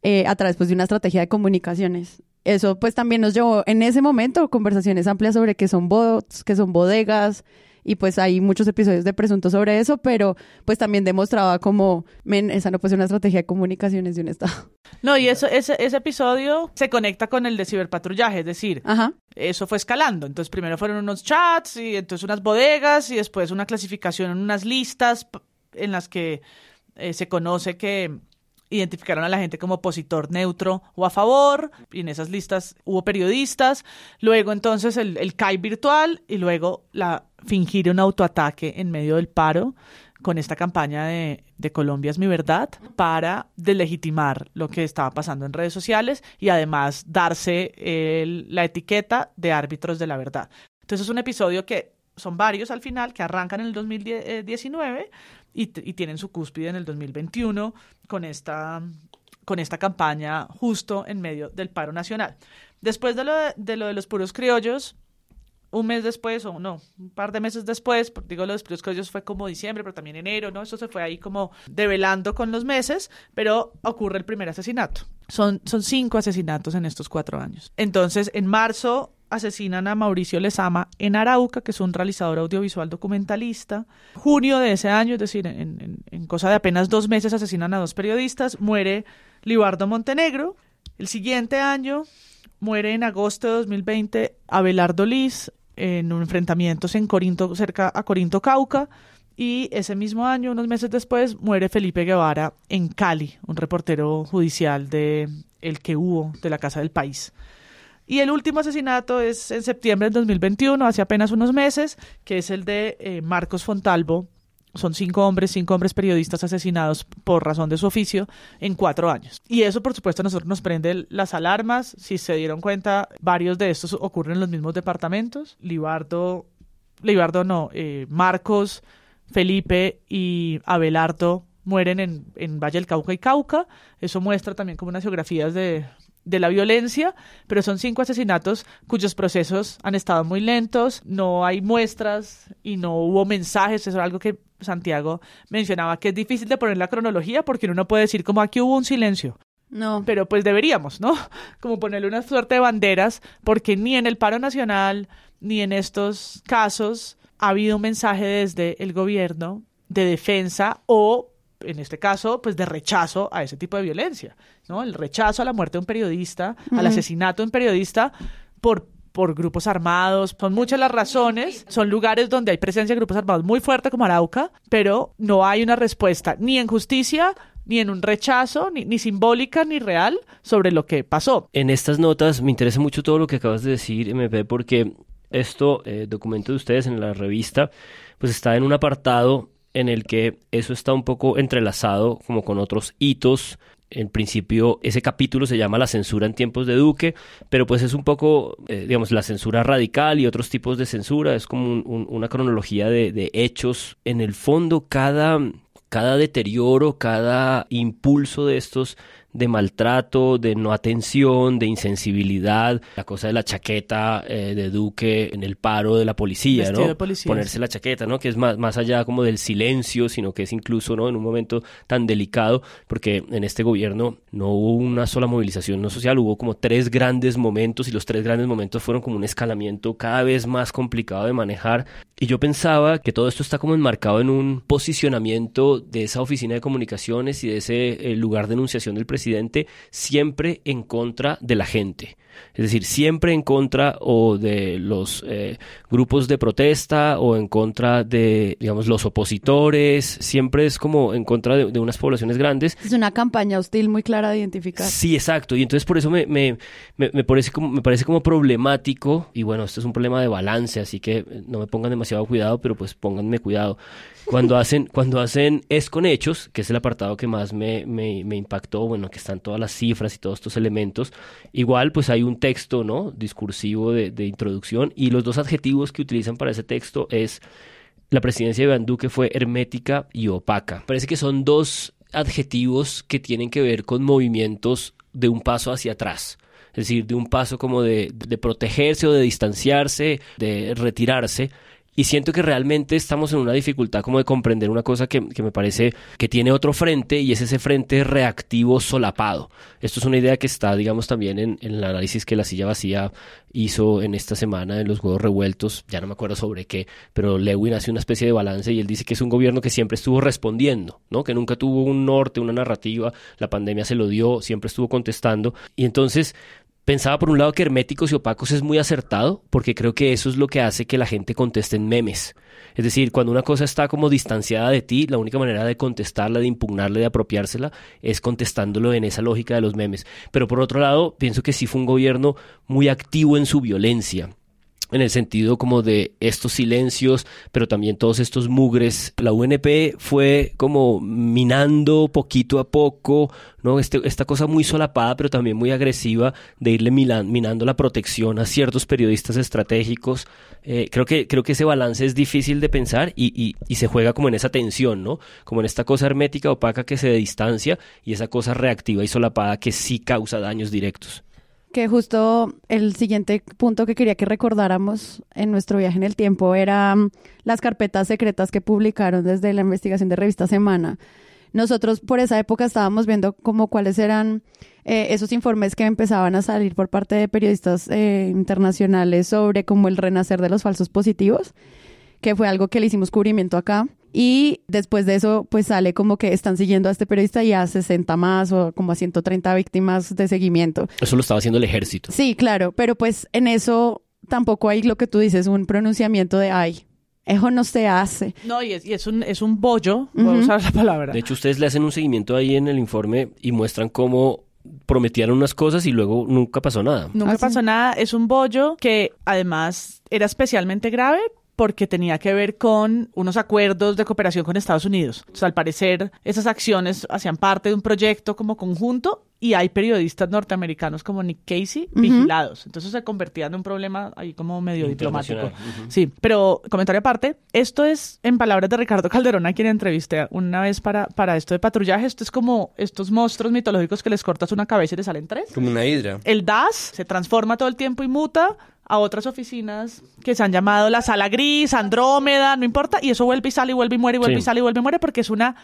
eh, a través pues, de una estrategia de comunicaciones. Eso pues también nos llevó en ese momento conversaciones amplias sobre qué son bots, qué son bodegas y pues hay muchos episodios de presunto sobre eso, pero pues también demostraba como, men, esa no puede ser una estrategia de comunicaciones de un Estado. No, y eso, ese, ese episodio se conecta con el de ciberpatrullaje, es decir, Ajá. eso fue escalando. Entonces primero fueron unos chats y entonces unas bodegas y después una clasificación en unas listas en las que eh, se conoce que identificaron a la gente como opositor neutro o a favor, y en esas listas hubo periodistas, luego entonces el, el CAI virtual y luego la fingir un autoataque en medio del paro con esta campaña de, de Colombia es mi verdad para delegitimar lo que estaba pasando en redes sociales y además darse el- la etiqueta de árbitros de la verdad. Entonces es un episodio que son varios al final que arrancan en el 2019 y, tienen su cúspide en el 2021 con esta, con esta campaña justo en medio del paro nacional. Después de lo de, de lo de los puros criollos, un mes después, o no, un par de meses después, digo los puros criollos fue como diciembre, pero también enero, ¿no? Eso se fue ahí como develando con los meses, pero ocurre el primer asesinato. Son, son cinco asesinatos en estos cuatro años. Entonces, en marzo asesinan a Mauricio Lezama en Arauca, que es un realizador audiovisual documentalista. Junio de ese año, es decir, en, cosa de apenas dos meses, asesinan a dos periodistas. Muere Libardo Montenegro. El siguiente año muere en agosto de 2020 Abelardo Liz en enfrentamientos en Corinto, cerca a Corinto, Cauca. Y ese mismo año, unos meses después, muere Felipe Guevara en Cali, un reportero judicial de el que hubo de la Casa del País. Y el último asesinato es en septiembre del 2021, hace apenas unos meses, que es el de eh, Marcos Fontalvo. Son cinco hombres, cinco hombres periodistas asesinados por razón de su oficio en cuatro años. Y eso, por supuesto, a nosotros nos prende las alarmas. Si se dieron cuenta, varios de estos ocurren en los mismos departamentos. Libardo, Libardo no, eh, Marcos, Felipe y Abelardo mueren en, en Valle del Cauca y Cauca. Eso muestra también como unas geografías de, de la violencia, pero son cinco asesinatos cuyos procesos han estado muy lentos, no hay muestras y no hubo mensajes, eso es algo que Santiago mencionaba, que es difícil de poner la cronología porque uno no puede decir como aquí hubo un silencio. No. Pero pues deberíamos, ¿no? Como ponerle una suerte de banderas, porque ni en el paro nacional, ni en estos casos ha habido un mensaje desde el gobierno de defensa o en este caso, pues de rechazo a ese tipo de violencia, ¿no? El rechazo a la muerte de un periodista, uh -huh. al asesinato de un periodista por por grupos armados, son muchas las razones, son lugares donde hay presencia de grupos armados muy fuerte como Arauca, pero no hay una respuesta ni en justicia ni en un rechazo, ni, ni, simbólica ni real sobre lo que pasó. En estas notas me interesa mucho todo lo que acabas de decir, MP, porque esto, eh, documento de ustedes en la revista, pues está en un apartado en el que eso está un poco entrelazado como con otros hitos. En principio, ese capítulo se llama La censura en tiempos de Duque, pero pues es un poco, eh, digamos, la censura radical y otros tipos de censura. Es como un, un, una cronología de, de, hechos. En el fondo, cada, cada deterioro, cada impulso de estos de maltrato, de no atención, de insensibilidad, la cosa de la chaqueta eh, de Duque en el paro de la policía, Vestido ¿no? Policía, Ponerse sí. la chaqueta, ¿no? Que es más, más allá como del silencio, sino que es incluso, ¿no? En un momento tan delicado, porque en este gobierno no hubo una sola movilización no social, hubo como tres grandes momentos y los tres grandes momentos fueron como un escalamiento cada vez más complicado de manejar. Y yo pensaba que todo esto está como enmarcado en un posicionamiento de esa oficina de comunicaciones y de ese eh, lugar de enunciación del presidente siempre en contra de la gente. Es decir, siempre en contra o de los eh, grupos de protesta o en contra de, digamos, los opositores. Siempre es como en contra de, de, unas poblaciones grandes. Es una campaña hostil muy clara de identificar. Sí, exacto. Y entonces por eso me, me, me, me, parece como, me parece como problemático. Y bueno, esto es un problema de balance, así que no me pongan demasiado cuidado, pero pues pónganme cuidado. Cuando hacen, cuando hacen es con hechos, que es el apartado que más me, me, impactó, bueno, que están todas las cifras y todos estos elementos, igual pues hay un texto, ¿no? Discursivo de, de introducción y los dos adjetivos que utilizan para ese texto es la presidencia de Iván fue hermética y opaca. Parece que son dos adjetivos que tienen que ver con movimientos de un paso hacia atrás. Es decir, de un paso como de, de protegerse o de distanciarse, de retirarse, y siento que realmente estamos en una dificultad como de comprender una cosa que, que, me parece que tiene otro frente y es ese frente reactivo solapado. Esto es una idea que está, digamos, también en, el análisis que la silla vacía hizo en esta semana en los huevos revueltos, ya no me acuerdo sobre qué, pero Lewin hace una especie de balance y él dice que es un gobierno que siempre estuvo respondiendo, ¿no? Que nunca tuvo un norte, una narrativa, la pandemia se lo dio, siempre estuvo contestando y entonces Pensaba por un lado que herméticos y opacos es muy acertado, porque creo que eso es lo que hace que la gente conteste en memes. Es decir, cuando una cosa está como distanciada de ti, la única manera de contestarla, de impugnarla, de apropiársela, es contestándolo en esa lógica de los memes. Pero por otro lado, pienso que sí fue un gobierno muy activo en su violencia. En el sentido como de estos silencios, pero también todos estos mugres. La UNP fue como minando poquito a poco, ¿no? Este, esta cosa muy solapada, pero también muy agresiva de irle minando la protección a ciertos periodistas estratégicos. Eh, creo, que, creo que ese balance es difícil de pensar y, y, y, se juega como en esa tensión, ¿no? Como en esta cosa hermética, opaca que se distancia y esa cosa reactiva y solapada que sí causa daños directos que justo el siguiente punto que quería que recordáramos en nuestro viaje en el tiempo era mm, las carpetas secretas que publicaron desde la investigación de Revista Semana. Nosotros por esa época estábamos viendo como cuáles eran eh, esos informes que empezaban a salir por parte de periodistas eh, internacionales sobre como el renacer de los falsos positivos, que fue algo que le hicimos cubrimiento acá. Y después de eso, pues sale como que están siguiendo a este periodista y a 60 más o como a 130 víctimas de seguimiento. Eso lo estaba haciendo el ejército. Sí, claro, pero pues en eso tampoco hay lo que tú dices, un pronunciamiento de ay. Eso no se hace. No, y es, y es un, es un bollo, voy a usar la palabra. De hecho, ustedes le hacen un seguimiento ahí en el informe y muestran cómo prometieron unas cosas y luego nunca pasó nada. Nunca ¿Ah, pasó nada. Es un bollo que además era especialmente grave porque tenía que ver con unos acuerdos de cooperación con Estados Unidos. Sea, al parecer, esas acciones hacían parte de un proyecto como conjunto y hay periodistas norteamericanos como Nick Casey vigilados. Entonces se convertía en un problema ahí como medio diplomático. Sí, pero comentario aparte, esto es, en palabras de Ricardo Calderón, a quien entrevisté una vez para, para esto de patrullaje, esto es como estos monstruos mitológicos que les cortas una cabeza y te salen tres. Como una hidra. El DAS se transforma todo el tiempo y muta a otras oficinas que se han llamado la sala gris, Andrómeda, no importa, y eso vuelve y sale y vuelve y muere y vuelve y sale y vuelve y muere porque es una,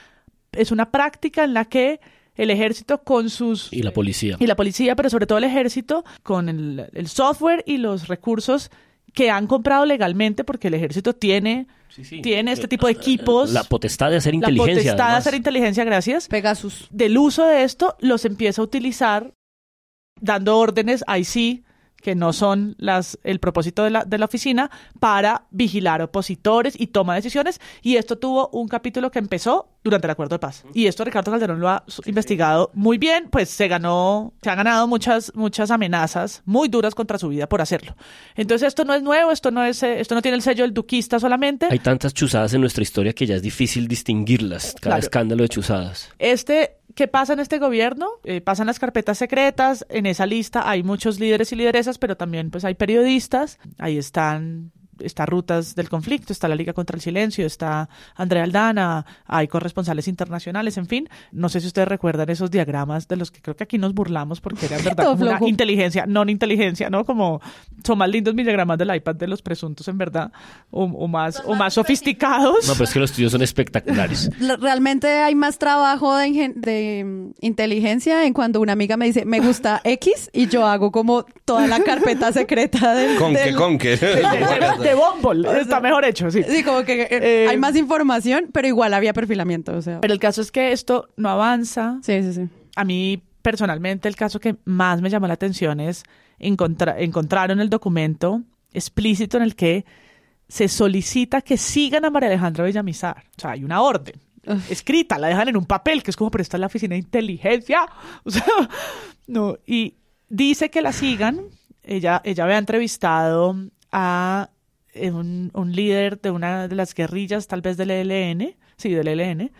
es una práctica en la que el ejército con sus... Y la policía. Y la policía, pero sobre todo el ejército con el, el software y los recursos que han comprado legalmente porque el ejército tiene, tiene este tipo de equipos. La potestad de hacer inteligencia. La potestad de hacer inteligencia, gracias. Pegasus. Del uso de esto los empieza a utilizar dando órdenes, ahí sí, que no son las, el propósito de la, de la oficina, para vigilar opositores y toma decisiones. Y esto tuvo un capítulo que empezó durante el acuerdo de paz. Y esto Ricardo Calderón lo ha investigado muy bien, pues se ganó, se han ganado muchas, muchas amenazas muy duras contra su vida por hacerlo. Entonces esto no es nuevo, esto no es, esto no tiene el sello del duquista solamente. Hay tantas chuzadas en nuestra historia que ya es difícil distinguirlas, cada escándalo de chuzadas. Este ¿Qué pasa en este gobierno? Eh, pasan las carpetas secretas, en esa lista hay muchos líderes y lideresas, pero también pues hay periodistas, ahí están está Rutas del Conflicto, está la Liga contra el Silencio, está Andrea Aldana, hay corresponsales internacionales, en fin. No sé si ustedes recuerdan esos diagramas de los que creo que aquí nos burlamos porque eran verdad como una inteligencia, no inteligencia, ¿no? Como son más lindos mis diagramas del iPad de los presuntos, en verdad, o, más, o más sofisticados. No, pero es que los tuyos son espectaculares. Realmente hay más trabajo de, de inteligencia en cuando una amiga me dice, me gusta X, y yo hago como toda la carpeta secreta del... Con que, con que de Bumble. Está mejor hecho, sí. Sí, como que eh, hay más información, pero igual había perfilamiento, o sea. Pero el caso es que esto no avanza. Sí, sí, sí. A mí, personalmente, el caso que más me llamó la atención es encontrar encontraron el documento explícito en el que se solicita que sigan a María Alejandra Villamizar. O sea, hay una orden escrita, la dejan en un papel, que es como, pero está en la oficina de inteligencia. O sea, no. Y dice que la sigan. Ella, ella había entrevistado a un, un, líder de una de las guerrillas, tal vez del ELN, sí, del ELN,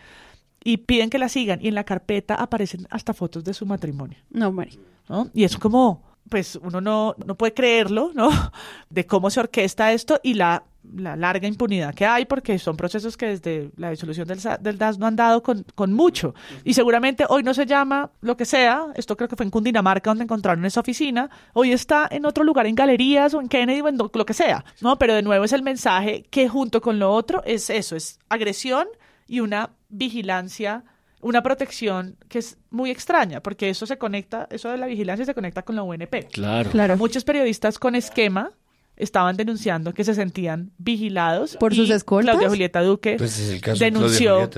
y piden que la sigan y en la carpeta aparecen hasta fotos de su matrimonio. No, Mari. ¿no? Y es como, pues uno no, no puede creerlo, ¿no? De cómo se orquesta esto y la la larga impunidad que hay, porque son procesos que desde la disolución del, del DAS no han dado con, con, mucho. Y seguramente hoy no se llama lo que sea, esto creo que fue en Cundinamarca donde encontraron esa oficina, hoy está en otro lugar, en galerías o en Kennedy o en lo, que sea, ¿no? Pero de nuevo es el mensaje que junto con lo otro es eso, es agresión y una vigilancia una protección que es muy extraña, porque eso se conecta, eso de la vigilancia se conecta con la UNP. Claro. claro. Muchos periodistas con esquema estaban denunciando que se sentían vigilados por sus escoltas. Claudia Julieta Duque pues denunció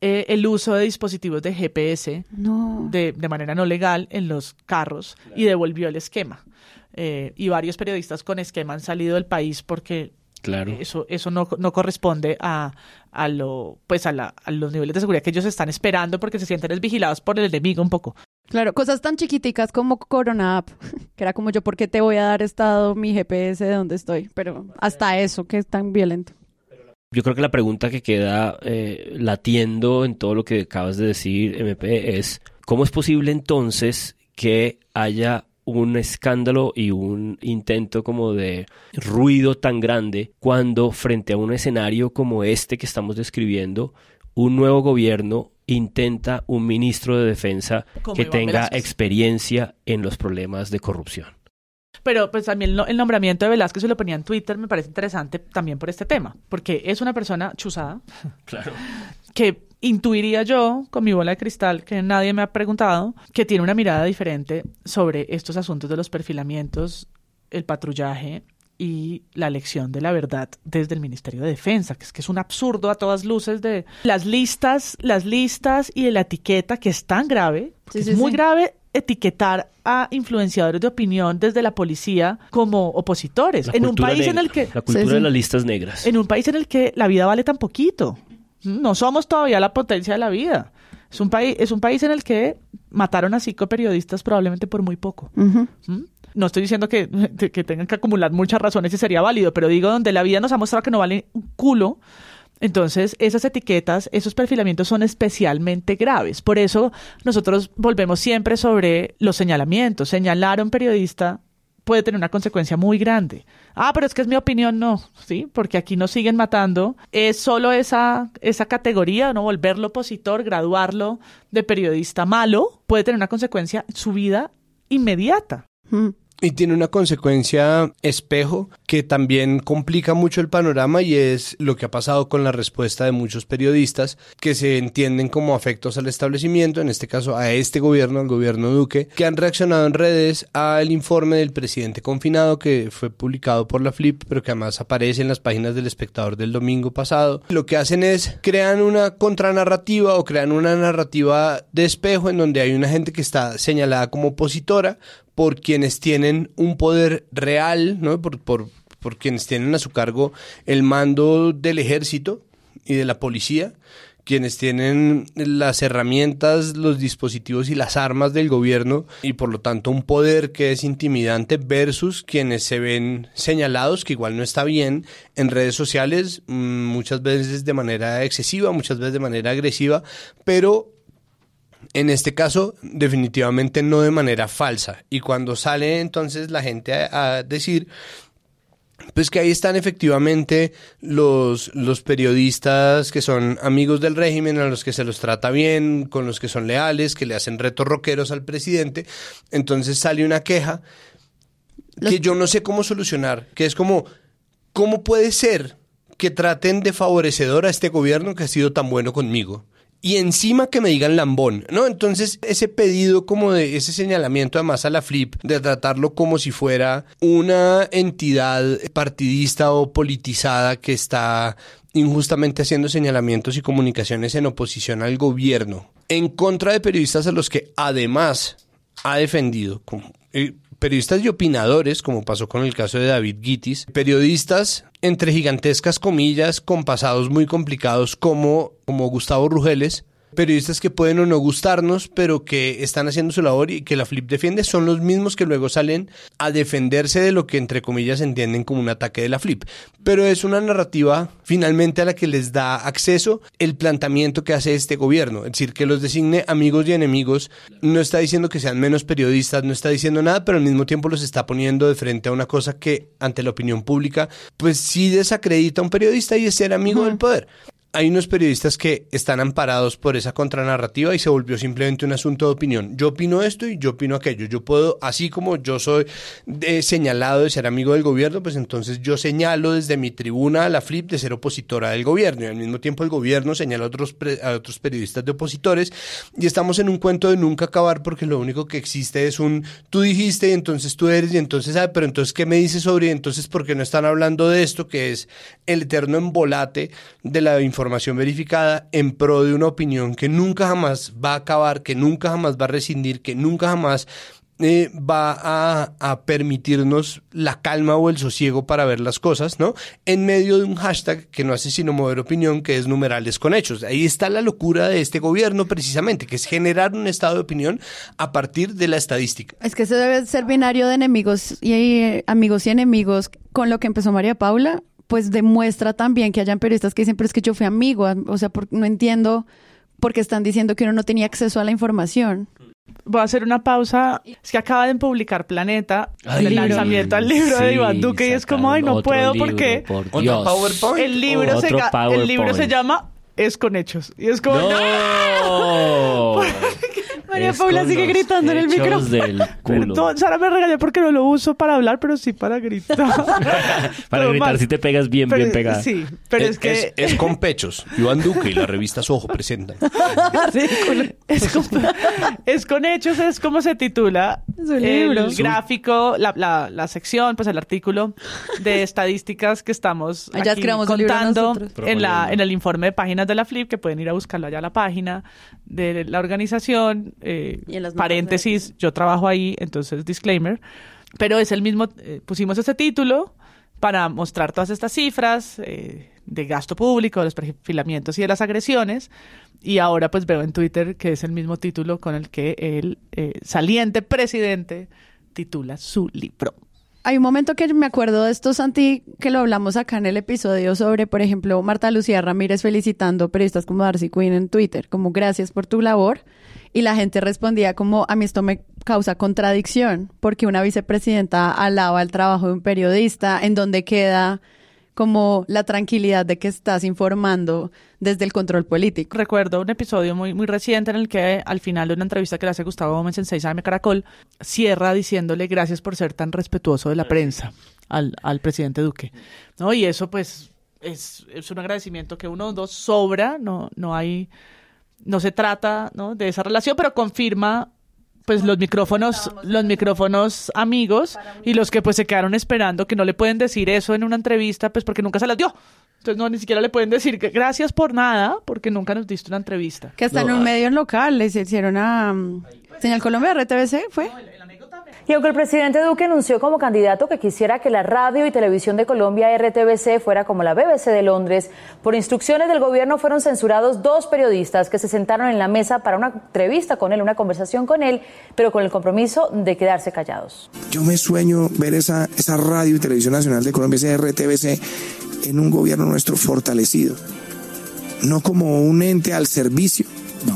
eh, el uso de dispositivos de GPS de, de, manera no legal en los carros y devolvió el esquema. Eh, y varios periodistas con esquema han salido del país porque Claro. Eso, eso no, no corresponde a, a lo, pues a, la, a los niveles de seguridad que ellos están esperando porque se sienten vigilados por el enemigo un poco. Claro, cosas tan chiquiticas como Corona App, que era como yo, ¿por qué te voy a dar estado mi GPS de dónde estoy? Pero hasta eso que es tan violento. Yo creo que la pregunta que queda eh, latiendo en todo lo que acabas de decir, MP, es ¿cómo es posible entonces que haya un escándalo y un intento como de ruido tan grande cuando frente a un escenario como este que estamos describiendo, un nuevo gobierno intenta un ministro de defensa Como que Iván tenga Velázquez. experiencia en los problemas de corrupción. Pero pues también el nombramiento de Velázquez se lo ponía en Twitter, me parece interesante también por este tema, porque es una persona chuzada Claro. que intuiría yo, con mi bola de cristal, que nadie me ha preguntado, que tiene una mirada diferente sobre estos asuntos de los perfilamientos, el patrullaje y la elección de la verdad desde el Ministerio de Defensa, que es que es un absurdo a todas luces de las listas, las listas y de la etiqueta que es tan grave, Sí, es muy sí. grave etiquetar a influenciadores de opinión desde la policía como opositores La en un cultura país en el que La cultura Sí, sí. de las listas negras. en un país en el que la vida vale tan poquito. No somos todavía la potencia de la vida. Es un país, es un país en el que mataron a cinco periodistas probablemente por muy poco. ¿Mm? No estoy diciendo que, que tengan que acumular muchas razones y sería válido, pero digo donde la vida nos ha mostrado que no vale un culo. Entonces, esas etiquetas, esos perfilamientos son especialmente graves. Por eso nosotros volvemos siempre sobre los señalamientos. Señalar a un periodista puede tener una consecuencia muy grande. Ah, pero es que es mi opinión, no, ¿sí? Porque aquí nos siguen matando. Es solo esa, esa categoría, ¿no? Volverlo opositor, graduarlo de periodista malo, puede tener una consecuencia en su vida inmediata. Mm. Y tiene una consecuencia espejo que también complica mucho el panorama y es lo que ha pasado con la respuesta de muchos periodistas que se entienden como afectos al establecimiento, en este caso a este gobierno, al gobierno Duque, que han reaccionado en redes al informe del presidente confinado que fue publicado por la Flip, pero que además aparece en las páginas del espectador del domingo pasado. Lo que hacen es crean una contranarrativa o crean una narrativa de espejo en donde hay una gente que está señalada como opositora por quienes tienen un poder real, ¿no? Por, por, por quienes tienen a su cargo el mando del ejército y de la policía, quienes tienen las herramientas, los dispositivos y las armas del gobierno y por lo tanto un poder que es intimidante versus quienes se ven señalados, que igual no está bien, en redes sociales, mm, muchas veces de manera excesiva, muchas veces de manera agresiva, pero en este caso, definitivamente no de manera falsa. Y cuando sale entonces la gente a, a decir, pues que ahí están efectivamente los, los periodistas que son amigos del régimen, a los que se los trata bien, con los que son leales, que le hacen retos rockeros al presidente. Entonces sale una queja que yo no sé cómo solucionar, que es como, ¿cómo puede ser que traten de favorecedor a este gobierno que ha sido tan bueno conmigo? Y encima que me digan lambón, ¿no? Entonces ese pedido como de ese señalamiento además a la flip, de tratarlo como si fuera una entidad partidista o politizada que está injustamente haciendo señalamientos y comunicaciones en oposición al gobierno, en contra de periodistas a los que además ha defendido, eh, periodistas y opinadores, como pasó con el caso de David Gitis, periodistas entre gigantescas comillas, con pasados muy complicados como, como Gustavo Rugeles, periodistas que pueden o no gustarnos, pero que están haciendo su labor y que la Flip defiende, son los mismos que luego salen a defenderse de lo que entre comillas entienden como un ataque de la Flip. Pero es una narrativa finalmente a la que les da acceso el planteamiento que hace este gobierno, es decir, que los designe amigos y enemigos, no está diciendo que sean menos periodistas, no está diciendo nada, pero al mismo tiempo los está poniendo de frente a una cosa que ante la opinión pública, pues sí desacredita a un periodista y es ser amigo del poder hay unos periodistas que están amparados por esa contranarrativa y se volvió simplemente un asunto de opinión. Yo opino esto y yo opino aquello. Yo puedo, así como yo soy de- señalado de ser amigo del gobierno, pues entonces yo señalo desde mi tribuna a la flip de ser opositora del gobierno y al mismo tiempo el gobierno señala a otros, pre- a otros periodistas de opositores y estamos en un cuento de nunca acabar porque lo único que existe es un tú dijiste y entonces tú eres y entonces, ah, pero entonces ¿qué me dices sobre y entonces por qué no están hablando de esto que es el eterno embolate de la información verificada en pro de una opinión que nunca jamás va a acabar, que nunca jamás va a rescindir, que nunca jamás eh, va a, a permitirnos la calma o el sosiego para ver las cosas, ¿no? En medio de un hashtag que no hace sino mover opinión, que es numerales con hechos. Ahí está la locura de este gobierno precisamente, que es generar un estado de opinión a partir de la estadística. Es que se debe ser binario de enemigos y eh, amigos y enemigos con lo que empezó María Paula, pues demuestra también que hayan periodistas que dicen, pero es que yo fui amigo, o sea, por- no entiendo por qué están diciendo que uno no tenía acceso a la información. Voy a hacer una pausa. Es que acaba de publicar Planeta Ay, el lanzamiento al libro de Iván Duque y es como, ay, no puedo libro, porque por ¿Otro Dios. PowerPoint? el libro, se, el libro se llama Es con hechos. Y es como, ¡No! María Es Paula sigue gritando en el micrófono. del culo. Perdón, Sara me regañó porque no lo uso para hablar, pero sí para gritar. Para Pero gritar si te pegas bien, Pero- bien pegada. Sí, pero es, que es con pechos. Iván Duque y la revista Sojo presentan. es, con, es con hechos, es como se titula Es un libro. el gráfico, la, la, la sección, pues el artículo de estadísticas que estamos aquí contando en, la, en el informe de páginas de la Flip, que pueden ir a buscarlo allá a la página de la organización. Eh, paréntesis, yo trabajo ahí, entonces disclaimer. Pero es el mismo, eh, pusimos ese título para mostrar todas estas cifras eh, de gasto público, de los perfilamientos y de las agresiones. Y ahora pues veo en Twitter que es el mismo título con el que el eh, saliente presidente titula su libro. Hay un momento que me acuerdo de esto, Santi, que lo hablamos acá en el episodio sobre, por ejemplo, Marta Lucía Ramírez felicitando periodistas como Darcy Quinn en Twitter, como gracias por tu labor. Y la gente respondía como, a mí esto me causa contradicción, porque una vicepresidenta alaba el trabajo de un periodista, en donde queda como la tranquilidad de que estás informando desde el control político. Recuerdo un episodio muy, muy reciente en el que al final de una entrevista que le hace Gustavo Gómez en 6am Caracol, cierra diciéndole gracias por ser tan respetuoso de la prensa al, al presidente Duque. ¿No? Y eso pues es, es un agradecimiento que uno o dos sobra, no, no hay, no se trata ¿no? de esa relación, pero confirma pues los micrófonos, los micrófonos amigos y los que pues se quedaron esperando que no le pueden decir eso en una entrevista, pues porque nunca se las dio. Entonces no, ni siquiera le pueden decir que gracias por nada, porque nunca nos diste una entrevista. Que hasta No, en un ah. medio local les hicieron a mm, Señal Colombia, RTBC, ¿fue? Y aunque el presidente Duque anunció como candidato que quisiera que la radio y televisión de Colombia RTBC fuera como la BBC de Londres, por instrucciones del gobierno fueron censurados dos periodistas que se sentaron en la mesa para una entrevista con él, una conversación con él, pero con el compromiso de quedarse callados. Yo me sueño ver esa, radio y televisión nacional de Colombia, ese RTBC, en un gobierno nuestro fortalecido, no como un ente al servicio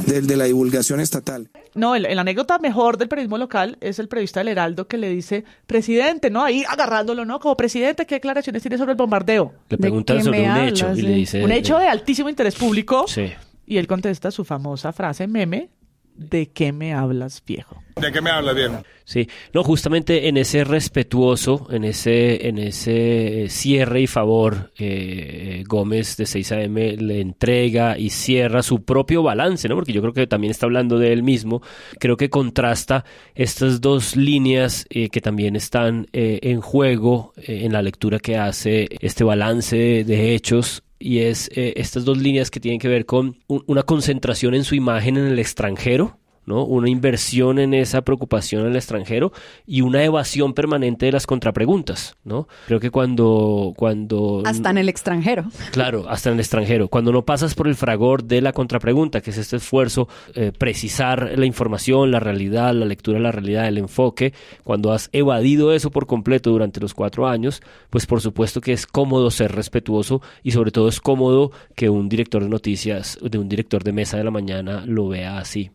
de, de la divulgación estatal. No, el, el anécdota mejor del periodismo local es el periodista del Heraldo que le dice, presidente, ¿no? Ahí agarrándolo, ¿no? Como presidente, ¿qué declaraciones tiene sobre el bombardeo? Le preguntan sobre me un hablas, hecho y le dice... Un hecho de altísimo interés público. Sí. Y él contesta su famosa frase meme, ¿de qué me hablas, viejo? ¿De qué me hablas, viejo? Sí, no, justamente en ese respetuoso, en ese, en ese cierre y favor, eh, Gómez de 6 AM le entrega y cierra su propio balance, ¿no? Porque yo creo que también está hablando de él mismo. Creo que contrasta estas dos líneas eh, que también están eh, en juego eh, en la lectura que hace este balance de, de hechos y es eh, estas dos líneas que tienen que ver con un- una concentración en su imagen en el extranjero, ¿no? Una inversión en esa preocupación en el extranjero y una evasión permanente de las contrapreguntas, ¿no? Creo que cuando cuando Hasta en el extranjero. Claro, hasta en el extranjero. Cuando no pasas por el fragor de la contrapregunta, que es este esfuerzo, eh, precisar la información, la realidad, la lectura de la realidad, el enfoque, cuando has evadido eso por completo durante los cuatro años, pues por supuesto que es cómodo ser respetuoso y sobre todo es cómodo que un director de noticias, de un director de mesa de la mañana lo vea así.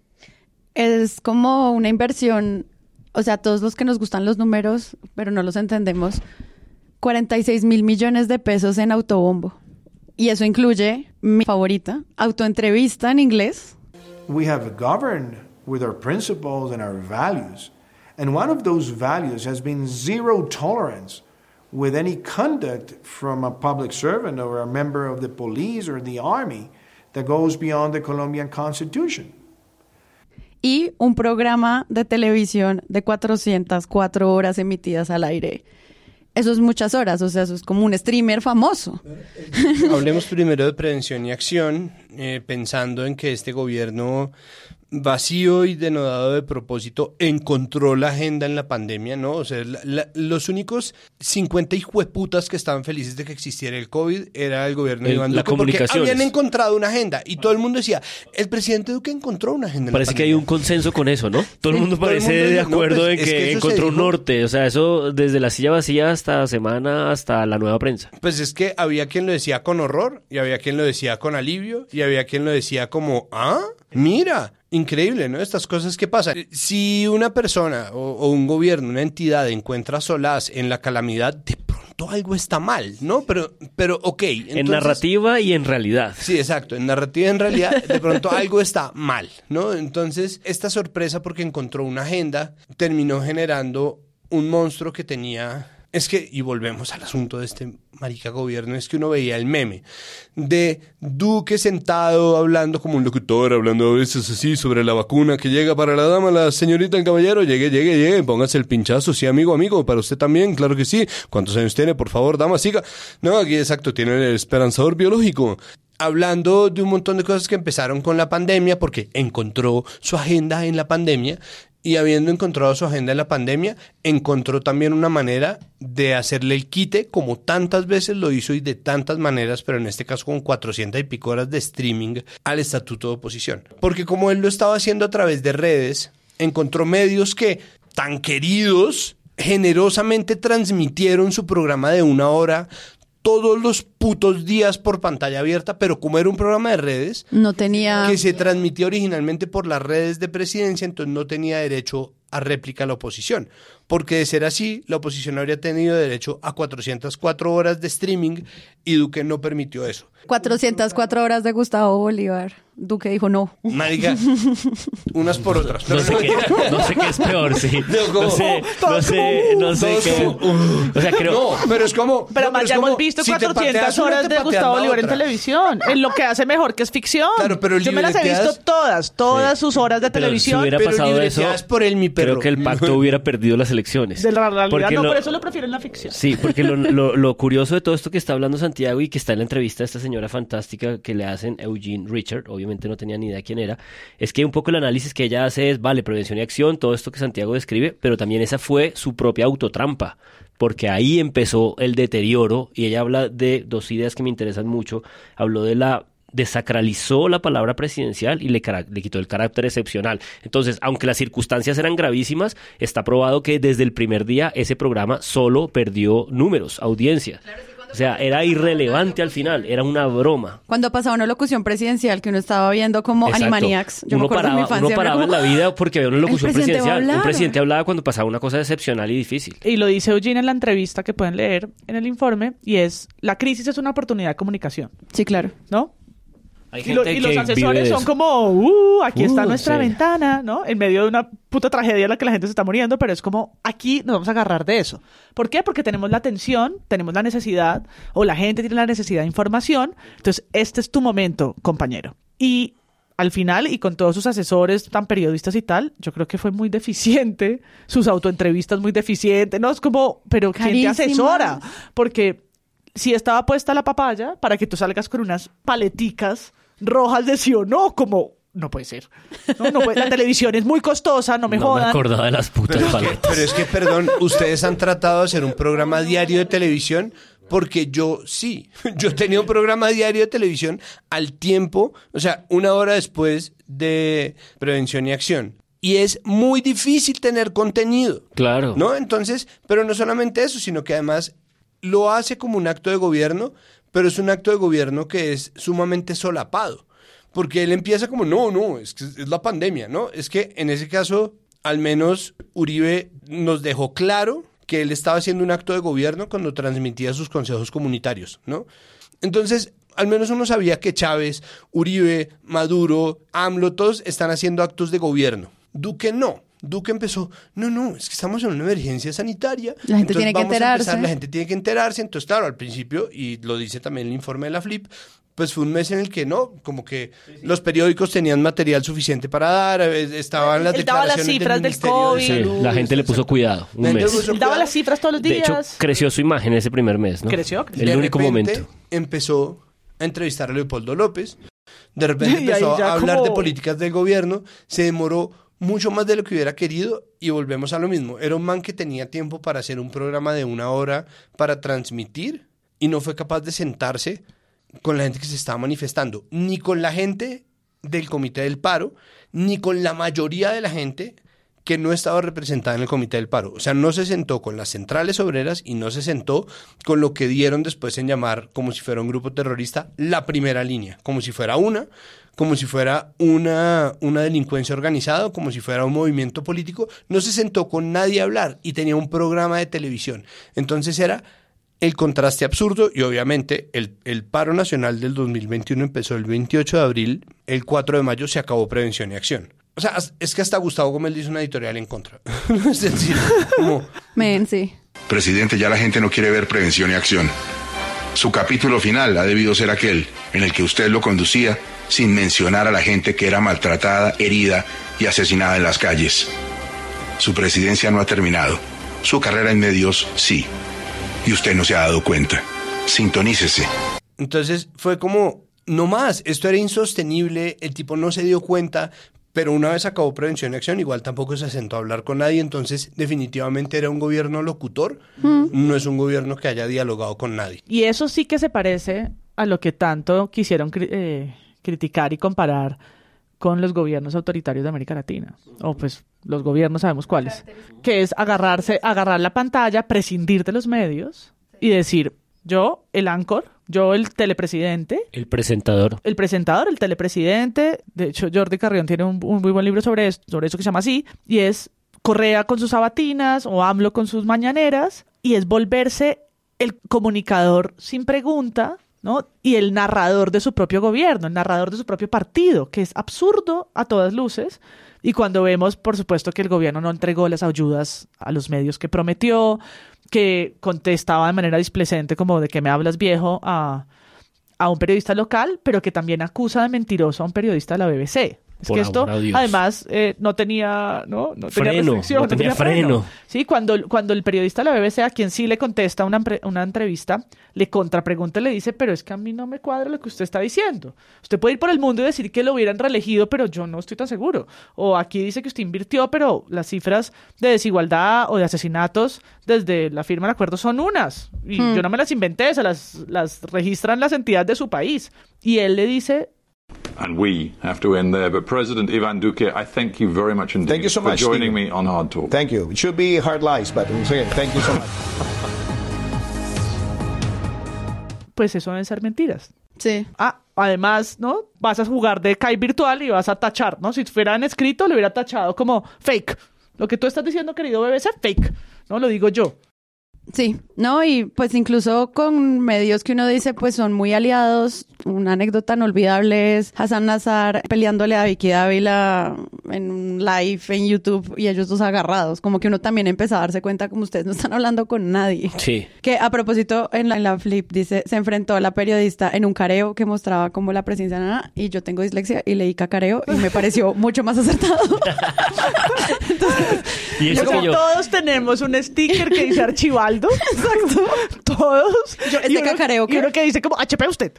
Es como una inversión, o sea, todos los que nos gustan los números, pero no los entendemos, 46 mil millones de pesos en autobombo. Y eso incluye mi favorita, autoentrevista en inglés. We have governed with our principles and our values. And one of those values has been zero tolerance with any conduct from a public servant or a member of the police or the army that goes beyond the Colombian Constitution. Y un programa de televisión de 404 horas emitidas al aire. Eso es muchas horas, o sea, eso es como un streamer famoso. Hablemos primero de prevención y acción, eh, pensando en que este gobierno vacío y denodado de propósito, encontró la agenda en la pandemia, ¿no? O sea, la- la- los únicos 50 hijueputas que estaban felices de que existiera el COVID era el gobierno de Iván la Duque, porque habían encontrado una agenda y todo el mundo decía, el presidente Duque encontró una agenda Parece que hay un consenso con eso, ¿no? Todo el mundo el parece mundo de no, acuerdo pues, en que, que encontró un norte. O sea, eso desde la silla vacía hasta semana, hasta la nueva prensa. Pues es que había quien lo decía con horror y había quien lo decía con alivio y había quien lo decía como, ah, mira, increíble, ¿no? Estas cosas que pasan. Si una persona o, o un gobierno, una entidad encuentra solaz en la calamidad, de pronto algo está mal, ¿no? Pero, pero ok. en narrativa y en realidad. Sí, exacto. En narrativa, en realidad, de pronto algo está mal, ¿no? Entonces, esta sorpresa porque encontró una agenda terminó generando un monstruo que tenía. Es que, y volvemos al asunto de este marica gobierno, es que uno veía el meme de Duque sentado hablando como un locutor, hablando a veces así sobre la vacuna que llega para la dama, la señorita, el caballero, llegue, llegue, llegue, póngase el pinchazo, sí, amigo, amigo, para usted también, claro que sí. ¿Cuántos años tiene? Por favor, dama, siga. No, aquí exacto, tiene el esperanzador biológico hablando de un montón de cosas que empezaron con la pandemia, porque encontró su agenda en la pandemia, y habiendo encontrado su agenda en la pandemia, encontró también una manera de hacerle el quite, como tantas veces lo hizo y de tantas maneras, pero en este caso con 400 y pico horas de streaming al estatuto de oposición. Porque como él lo estaba haciendo a través de redes, encontró medios que, tan queridos, generosamente transmitieron su programa de una hora todos los putos días por pantalla abierta, pero como era un programa de redes, No tenía... que se transmitía originalmente por las redes de presidencia, entonces no tenía derecho a réplica a la oposición. Porque de ser así, la oposición habría tenido derecho a 404 horas de streaming y Duque no permitió eso. 404 horas de Gustavo Bolívar. Duque dijo no. Marica, unas por otras. No sé, qué, no sé qué es peor, sí. No sé, no sé, no sé qué. como, O sea, creo. No, pero es como. Pero no, más ya como, hemos visto si te 400 pateas una, horas de Gustavo Bolívar en televisión. En lo que hace mejor, que es ficción. Claro, pero Yo me las he visto todas, todas sus horas de Pero televisión. si hubiera pero pasado eso, por él, mi perro. creo que el pacto hubiera perdido las elecciones. De la realidad, Porque no, lo- por eso lo prefiero en la ficción. Sí, porque lo, lo- lo curioso de todo esto que está hablando Santiago y que está en la entrevista de esta señora fantástica que le hacen Eugene Richard, obviamente no tenía ni idea quién era, es que un poco el análisis que ella hace es, vale, prevención y acción, todo esto que Santiago describe, pero también esa fue su propia autotrampa, porque ahí empezó el deterioro y ella habla de dos ideas que me interesan mucho, habló de la desacralizó la palabra presidencial y le, le quitó el carácter excepcional. Entonces, aunque las circunstancias eran gravísimas, está probado que desde el primer día ese programa solo perdió números, audiencia. O sea, era irrelevante al final, era una broma. Cuando pasaba una locución presidencial que uno estaba viendo como Exacto. Animaniacs. Yo me uno acuerdo paraba, mi infancia. uno paraba en la vida porque había una locución presidencial. Un presidente hablaba cuando pasaba una cosa excepcional y difícil. Y lo dice Eugene en la entrevista que pueden leer en el informe, y es, la crisis es una oportunidad de comunicación, Sí, claro. ¿no? Hay Y, lo- gente y los que asesores son como, uh, aquí está Uh, nuestra sí. ventana, ¿no? En medio de una puta tragedia en la que la gente se está muriendo, pero es como, aquí nos vamos a agarrar de eso. ¿Por qué? Porque tenemos la atención, tenemos la necesidad, o la gente tiene la necesidad de información. Entonces, este es tu momento, compañero. Y al final, y con todos sus asesores tan periodistas y tal, yo creo que fue muy deficiente, sus autoentrevistas muy deficientes, ¿no? Es como, pero ¿quién te asesora? Porque si estaba puesta la papaya para que tú salgas con unas paleticas rojas de sí o no, como no puede ser. No, no puede- La televisión es muy costosa, no me No me acordaba de las putas paletas. Pero es que, perdón, ustedes han tratado de hacer un programa diario de televisión porque yo sí, yo tenía un programa diario de televisión al tiempo, o sea, una hora después de prevención y acción. Y es muy difícil tener contenido. Claro. ¿No? Entonces, pero no solamente eso, sino que además lo hace como un acto de gobierno, pero es un acto de gobierno que es sumamente solapado. Porque él empieza como, no, no, es que es la pandemia, ¿no? Es que en ese caso, al menos Uribe nos dejó claro que él estaba haciendo un acto de gobierno cuando transmitía sus consejos comunitarios, ¿no? Entonces, al menos uno sabía que Chávez, Uribe, Maduro, AMLO, todos están haciendo actos de gobierno. Duque no. Duque empezó, no, no, es que estamos en una emergencia sanitaria. La gente tiene que vamos a empezar, enterarse. la gente tiene que enterarse. Entonces, claro, al principio, y lo dice también el informe de la FLIP, pues fue un mes en el que no, como que los periódicos tenían material suficiente para dar, eh, estaban las Él daba las declaraciones cifras del Ministerio de COVID. Sí, Salud, la gente le puso cuidado. Un mes. le puso Él daba cuidado. las cifras todos los De hecho, días. creció su imagen ese primer mes, ¿no? Creció, creció. El De único momento. Empezó a entrevistar a Leopoldo López. De repente empezó a hablar de como- del de políticas del gobierno, se demoró mucho más de lo que hubiera querido y volvemos a lo mismo. Era un man que tenía tiempo para hacer un programa de una hora para transmitir y no fue capaz de sentarse con la gente que se estaba manifestando, ni con la gente del comité del paro, ni con la mayoría de la gente que no estaba representada en el comité del paro. O sea, no se sentó con las centrales obreras y no se sentó con lo que dieron después en llamar, como si fuera un grupo terrorista, la primera línea, como si fuera una, como si fuera una, una delincuencia organizada, como si fuera un movimiento político. No se sentó con nadie a hablar y tenía un programa de televisión. Entonces era el contraste absurdo y obviamente el, el paro nacional del 2021 empezó el 28 de abril, el 4 de mayo se acabó prevención y acción. O sea, es que hasta Gustavo Gómez le hizo una editorial en contra. es decir, como... Men, sí. Presidente, ya la gente no quiere ver prevención y acción. Su capítulo final ha debido ser aquel en el que usted lo conducía sin mencionar a la gente que era maltratada, herida y asesinada en las calles. Su presidencia no ha terminado. Su carrera en medios sí. Y usted no se ha dado cuenta. Sintonícese. Entonces fue como, no más, esto era insostenible, el tipo no se dio cuenta, pero una vez acabó prevención y acción, igual tampoco se sentó a hablar con nadie, entonces definitivamente era un gobierno locutor, no es un gobierno que haya dialogado con nadie. Y eso sí que se parece a lo que tanto quisieron eh, criticar y comparar con los gobiernos autoritarios de América Latina. O pues los gobiernos sabemos cuáles. Que es agarrarse, agarrar la pantalla, prescindir de los medios y decir, yo, el Anchor, yo, el telepresidente, El presentador. el presentador, el telepresidente. De hecho, Jordi Carrión tiene un, un muy buen libro sobre eso, sobre eso que se llama así, y es Correa con sus sabatinas o AMLO con sus mañaneras, y es volverse el comunicador sin pregunta, Y el narrador de su propio gobierno, el narrador de su propio partido, que es absurdo a todas luces. Y cuando vemos, por supuesto, que el gobierno no entregó las ayudas a los medios que prometió, que contestaba de manera displecente como de que me hablas viejo a, a un periodista local, pero que también acusa de mentiroso a un periodista de la BBC. Es Por que esto, además, eh, no tenía, ¿no? No tenía Freno, restricción, no tenía freno. Sí, cuando, cuando el periodista de la BBC, a quien sí le contesta una, una entrevista, le contrapregunta y le dice, pero es que a mí no me cuadra lo que usted está diciendo. Usted puede ir por el mundo y decir que lo hubieran reelegido, pero yo no estoy tan seguro. O aquí dice que usted invirtió, pero las cifras de desigualdad o de asesinatos desde la firma del acuerdo son unas. Y Hmm. yo no me las inventé, se las, las registran las entidades de su país. Y él le dice, And we have to end there. But President Ivan Duque, I thank you very much indeed Thank you so for much, joining Stephen. me on Hard Talk. Thank you. It should be hard lies, but thank you so much. pues eso deben ser mentiras. Sí. Ah, además, ¿no? Vas a jugar de Kai virtual y vas a tachar, ¿no? Si fueran escrito, le hubiera tachado como fake. Lo que tú estás diciendo, querido BBC, fake. No lo digo yo. Sí, no, y pues incluso con medios que uno dice pues son muy aliados. Una anécdota inolvidable es Hassan Nazar peleándole a Vicky Dávila en un live en YouTube y ellos dos agarrados. Como que uno también empezó a darse cuenta como ustedes no están hablando con nadie. Sí. Que a propósito, en la, en la flip dice, se enfrentó a la periodista en un careo que mostraba como la presencia de Nana y yo tengo dislexia y leí cacareo y me pareció mucho más acertado. Y eso O sea, que yo, todos tenemos un sticker que dice Exacto. Todos. Yo, ¿este y, uno, cacareo y uno que dice como HP usted.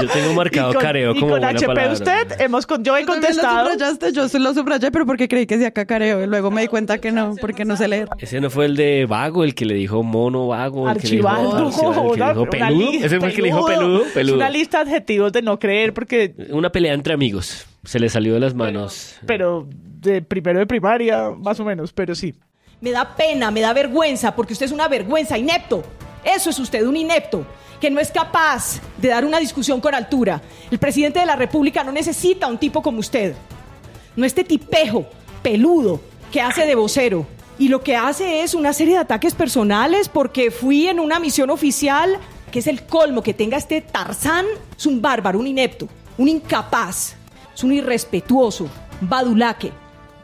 yo tengo marcado con, careo y como con buena HP palabra. usted hemos con, yo he contestado. Lo subrayaste, yo lo subrayé, pero porque creí que decía cacareo. Y luego me di cuenta que no, porque no sé leer. Ese no fue el de Vago, el que le dijo mono vago. el que le dijo- el que le dijo Una peludo. Ese fue el que le dijo peludo. peludo. Es una lista de adjetivos de no creer porque, Una pelea entre amigos. Se le salió de las manos. pero de primero de primaria, más o menos, pero sí. Me da pena, me da vergüenza, porque usted es una vergüenza, inepto. Eso es usted, un inepto, que no es capaz de dar una discusión con altura. El presidente de la República no necesita un tipo como usted. No este tipejo, peludo, que hace de vocero. Y lo que hace es una serie de ataques personales porque fui en una misión oficial, que es el colmo que tenga este Tarzán. Es un bárbaro, un inepto, un incapaz, es un irrespetuoso, badulaque,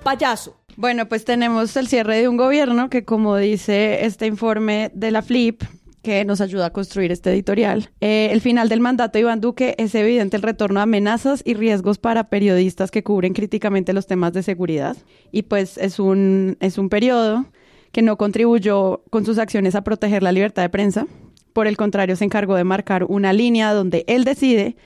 payaso. Bueno, pues tenemos el cierre de un gobierno que, como dice este informe de la FLIP, que nos ayuda a construir este editorial. Eh, el final del mandato de Iván Duque es evidente el retorno a amenazas y riesgos para periodistas que cubren críticamente los temas de seguridad. Y pues es un, es un periodo que no contribuyó con sus acciones a proteger la libertad de prensa. Por el contrario, se encargó de marcar una línea donde él decide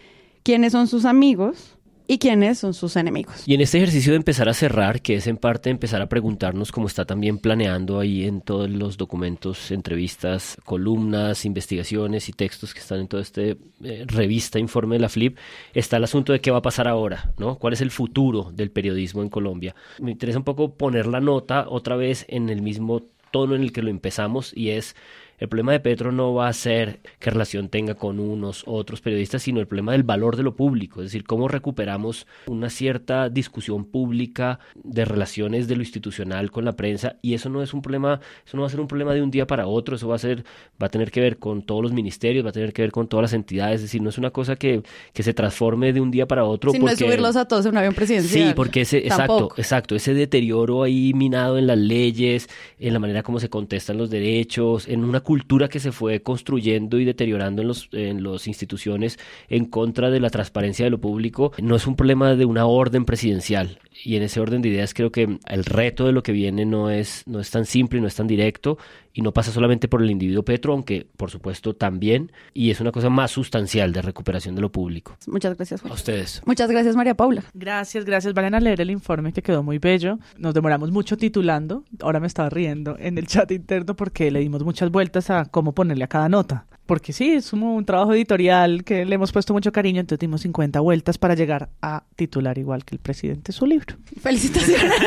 quiénes son sus amigos y quiénes son sus enemigos. Y en este ejercicio de empezar a cerrar, que es en parte empezar a preguntarnos cómo está también planeando ahí en todos los documentos, entrevistas, columnas, investigaciones y textos que están en toda este eh, revista, informe de la FLIP, está el asunto de qué va a pasar ahora, ¿no? ¿Cuál es el futuro del periodismo en Colombia? Me interesa un poco poner la nota otra vez en el mismo tono en el que lo empezamos y es el problema de Petro no va a ser qué relación tenga con unos otros periodistas, sino el problema del valor de lo público, es decir, cómo recuperamos una cierta discusión pública de relaciones de lo institucional con la prensa. Y eso no es un problema, eso no va a ser un problema de un día para otro, eso va a ser va a tener que ver con todos los ministerios, va a tener que ver con todas las entidades, es decir, no es una cosa que, que se transforme de un día para otro Si no es subirlos a todos en un avión presidencial. Sí, porque ese exacto, exacto, ese deterioro ahí minado en las leyes, en la manera como se contestan los derechos, en una cultura que se fue construyendo y deteriorando en los en las instituciones en contra de la transparencia de lo público, no es un problema de una orden presidencial. Y en ese orden de ideas creo que el reto de lo que viene no es, no es tan simple, no es tan directo y no pasa solamente por el individuo Petro, aunque por supuesto también, y es una cosa más sustancial de recuperación de lo público. Muchas gracias, Juan. A ustedes. Muchas gracias, María Paula. Gracias, gracias. Vayan a leer el informe que quedó muy bello. Nos demoramos mucho titulando. Ahora me estaba riendo en el chat interno porque le dimos muchas vueltas a cómo ponerle a cada nota. Porque sí, es como un trabajo editorial que le hemos puesto mucho cariño, entonces dimos 50 vueltas para llegar a titular igual que el presidente su libro. Felicitaciones.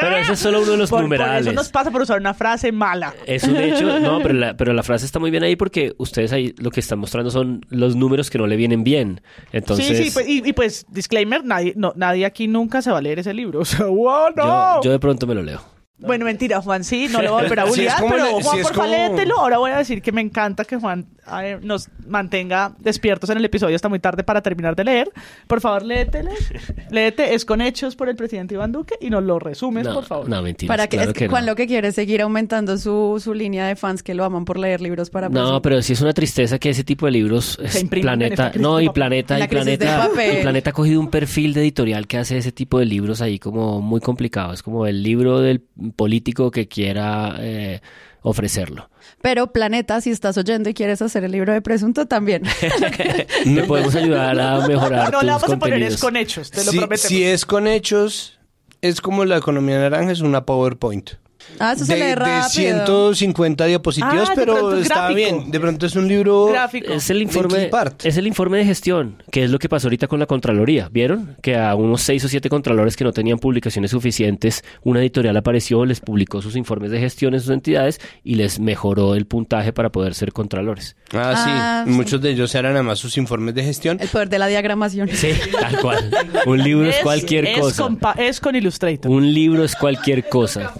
Pero ese es solo uno de los Por- por numerales. eso nos pasa por usar una frase mala. Es un hecho, no, pero la, pero la frase está muy bien ahí porque ustedes ahí lo que están mostrando son los números que no le vienen bien. Entonces, sí, sí, pues, y, y pues, disclaimer, nadie, no, nadie aquí nunca se va a leer ese libro. O sea, wow, no. yo, yo de pronto me lo leo. Bueno, mentira, Juan sí, no lo voy a volver a bullear, como pero le- Juan, porfa, como- léetelo. Ahora voy a decir que me encanta que Juan eh, nos mantenga despiertos en el episodio hasta muy tarde para terminar de leer. Por favor, léetelo. Léete, es con hechos por el presidente Iván Duque y nos lo resumes, No, por favor. no, mentira. Para que, claro es que que Juan no. lo que quiere es seguir aumentando su, su línea de fans que lo aman por leer libros para No, personas. pero sí es una tristeza que ese tipo de libros es planeta, no y planeta La y planeta y planeta ha cogido un perfil de editorial que hace ese tipo de libros ahí como muy complicado, es como el libro del político que quiera eh, ofrecerlo. Pero Planeta, si estás oyendo y quieres hacer el libro de presunto, también. Te podemos ayudar a mejorar no tus le vamos a poner es con hechos, te lo Si, prometemos. si es con hechos, es como la economía naranja, es una PowerPoint. Ah, eso se de, lee de rápido. 150 diapositivas, Ah, pero es está gráfico. bien. De pronto es un libro Gráfico. Es el de informe, es el informe de gestión, que es lo que pasó ahorita con la Contraloría. ¿Vieron? Que a unos seis o siete contralores que no tenían publicaciones suficientes, una editorial apareció, les publicó sus informes de gestión en sus entidades y les mejoró el puntaje para poder ser contralores. Ah, sí. Ah, sí. Muchos de ellos eran además sus informes de gestión. El poder de la diagramación. Sí, tal cual. Un libro es, cualquier es cosa. Con, es con Illustrator. Un libro es cualquier cosa.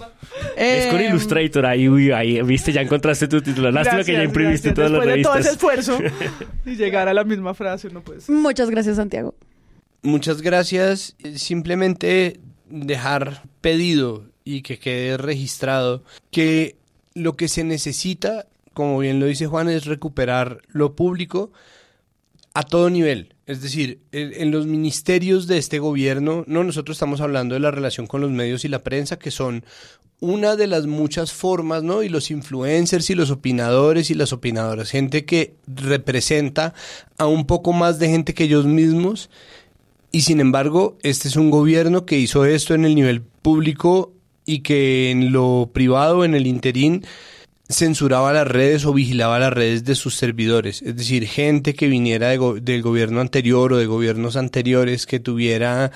Es con Eh, Illustrator, ahí, uy, ahí, viste, ya encontraste tu título. Lástima que ya imprimiste gracias. todas las Después de todo ese revistas. esfuerzo y llegar a la misma frase, no puede ser. Muchas gracias, Santiago. Muchas gracias. Simplemente dejar pedido y que quede registrado que lo que se necesita, como bien lo dice Juan, es recuperar lo público a todo nivel. Es decir, en, los ministerios de este gobierno, no nosotros estamos hablando de la relación con los medios y la prensa, que son una de las muchas formas, ¿no? Y los influencers y los opinadores y las opinadoras, gente que representa a un poco más de gente que ellos mismos. Y sin embargo, este es un gobierno que hizo esto en el nivel público y que en lo privado, en el interín, censuraba las redes o vigilaba las redes de sus servidores. Es decir, gente que viniera de go- del gobierno anterior o de gobiernos anteriores que tuviera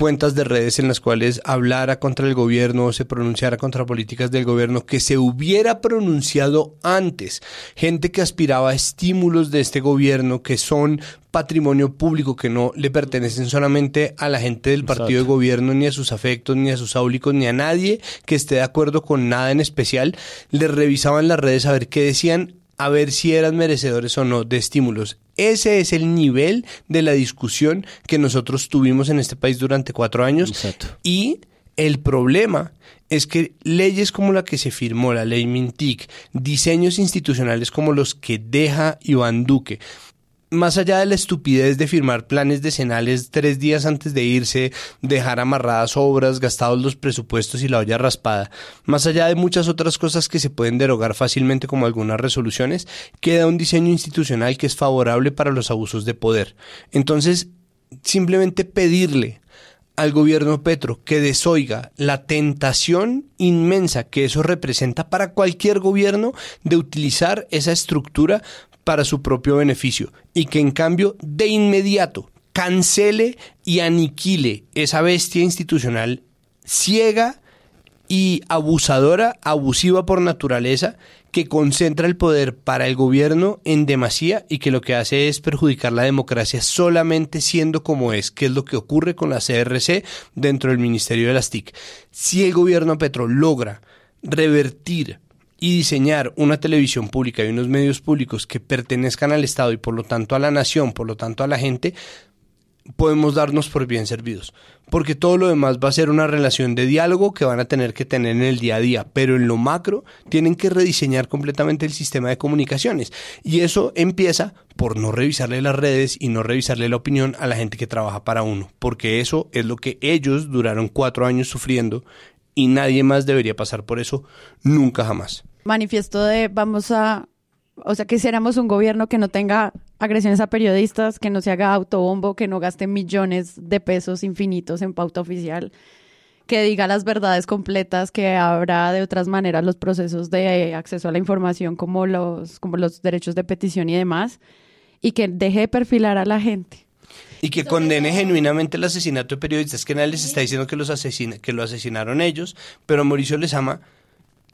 cuentas de redes en las cuales hablara contra el gobierno o se pronunciara contra políticas del gobierno que se hubiera pronunciado antes. Gente que aspiraba a estímulos de este gobierno que son patrimonio público que no le pertenecen solamente a la gente del partido de gobierno, ni a sus afectos, ni a sus áulicos, ni a nadie que esté de acuerdo con nada en especial. Le revisaban las redes a ver qué decían, a ver si eran merecedores o no de estímulos. Ese es el nivel de la discusión que nosotros tuvimos en este país durante cuatro años. Exacto. Y el problema es que leyes como la que se firmó, la ley Mintic, diseños institucionales como los que deja Iván Duque, más allá de la estupidez de firmar planes decenales tres días antes de irse, dejar amarradas obras, gastados los presupuestos y la olla raspada, más allá de muchas otras cosas que se pueden derogar fácilmente como algunas resoluciones, queda un diseño institucional que es favorable para los abusos de poder. Entonces, simplemente pedirle al gobierno Petro que desoiga la tentación inmensa que eso representa para cualquier gobierno de utilizar esa estructura para su propio beneficio y que en cambio de inmediato cancele y aniquile esa bestia institucional ciega y abusadora, abusiva por naturaleza, que concentra el poder para el gobierno en demasía y que lo que hace es perjudicar la democracia solamente siendo como es, que es lo que ocurre con la CRC dentro del Ministerio de las TIC. Si el gobierno Petro logra revertir y diseñar una televisión pública y unos medios públicos que pertenezcan al Estado y por lo tanto a la nación, por lo tanto a la gente, podemos darnos por bien servidos. Porque todo lo demás va a ser una relación de diálogo que van a tener que tener en el día a día. Pero en lo macro tienen que rediseñar completamente el sistema de comunicaciones. Y eso empieza por no revisarle las redes y no revisarle la opinión a la gente que trabaja para uno. Porque eso es lo que ellos duraron cuatro años sufriendo y nadie más debería pasar por eso nunca jamás manifiesto de vamos a, o sea, que quisiéramos un gobierno que no tenga agresiones a periodistas, que no se haga autobombo, que no gaste millones de pesos infinitos en pauta oficial, que diga las verdades completas, que habrá de otras maneras los procesos de acceso a la información como los, como los derechos de petición y demás, y que deje de perfilar a la gente. Y que condene genuinamente el asesinato de periodistas, que nadie les está diciendo que, los que lo asesinaron ellos, pero Mauricio les ama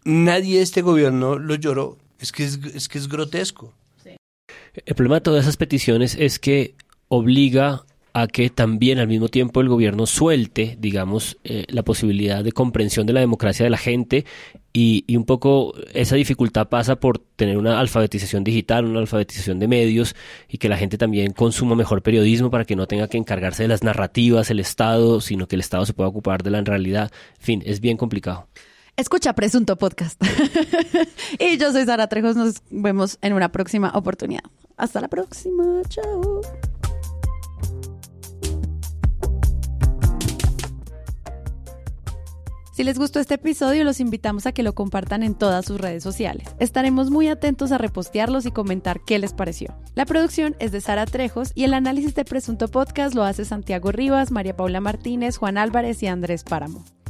nadie de este gobierno lo lloró. Es que es, que es grotesco. El problema de todas esas peticiones es que obliga a que también al mismo tiempo el gobierno suelte, digamos, eh, la posibilidad de comprensión de la democracia de la gente y, y, un poco esa dificultad pasa por tener una alfabetización digital, una alfabetización de medios y que la gente también consuma mejor periodismo para que no tenga que encargarse de las narrativas, el Estado, sino que el Estado se pueda ocupar de la realidad. En fin, es bien complicado. Escucha Presunto Podcast. y yo soy Sara Trejos. Nos vemos en una próxima oportunidad. Hasta la próxima. Chao. Si les gustó este episodio, los invitamos a que lo compartan en todas sus redes sociales. Estaremos muy atentos a repostearlos y comentar qué les pareció. La producción es de Sara Trejos y el análisis de Presunto Podcast lo hace Santiago Rivas, María Paula Martínez, Juan Álvarez y Andrés Páramo.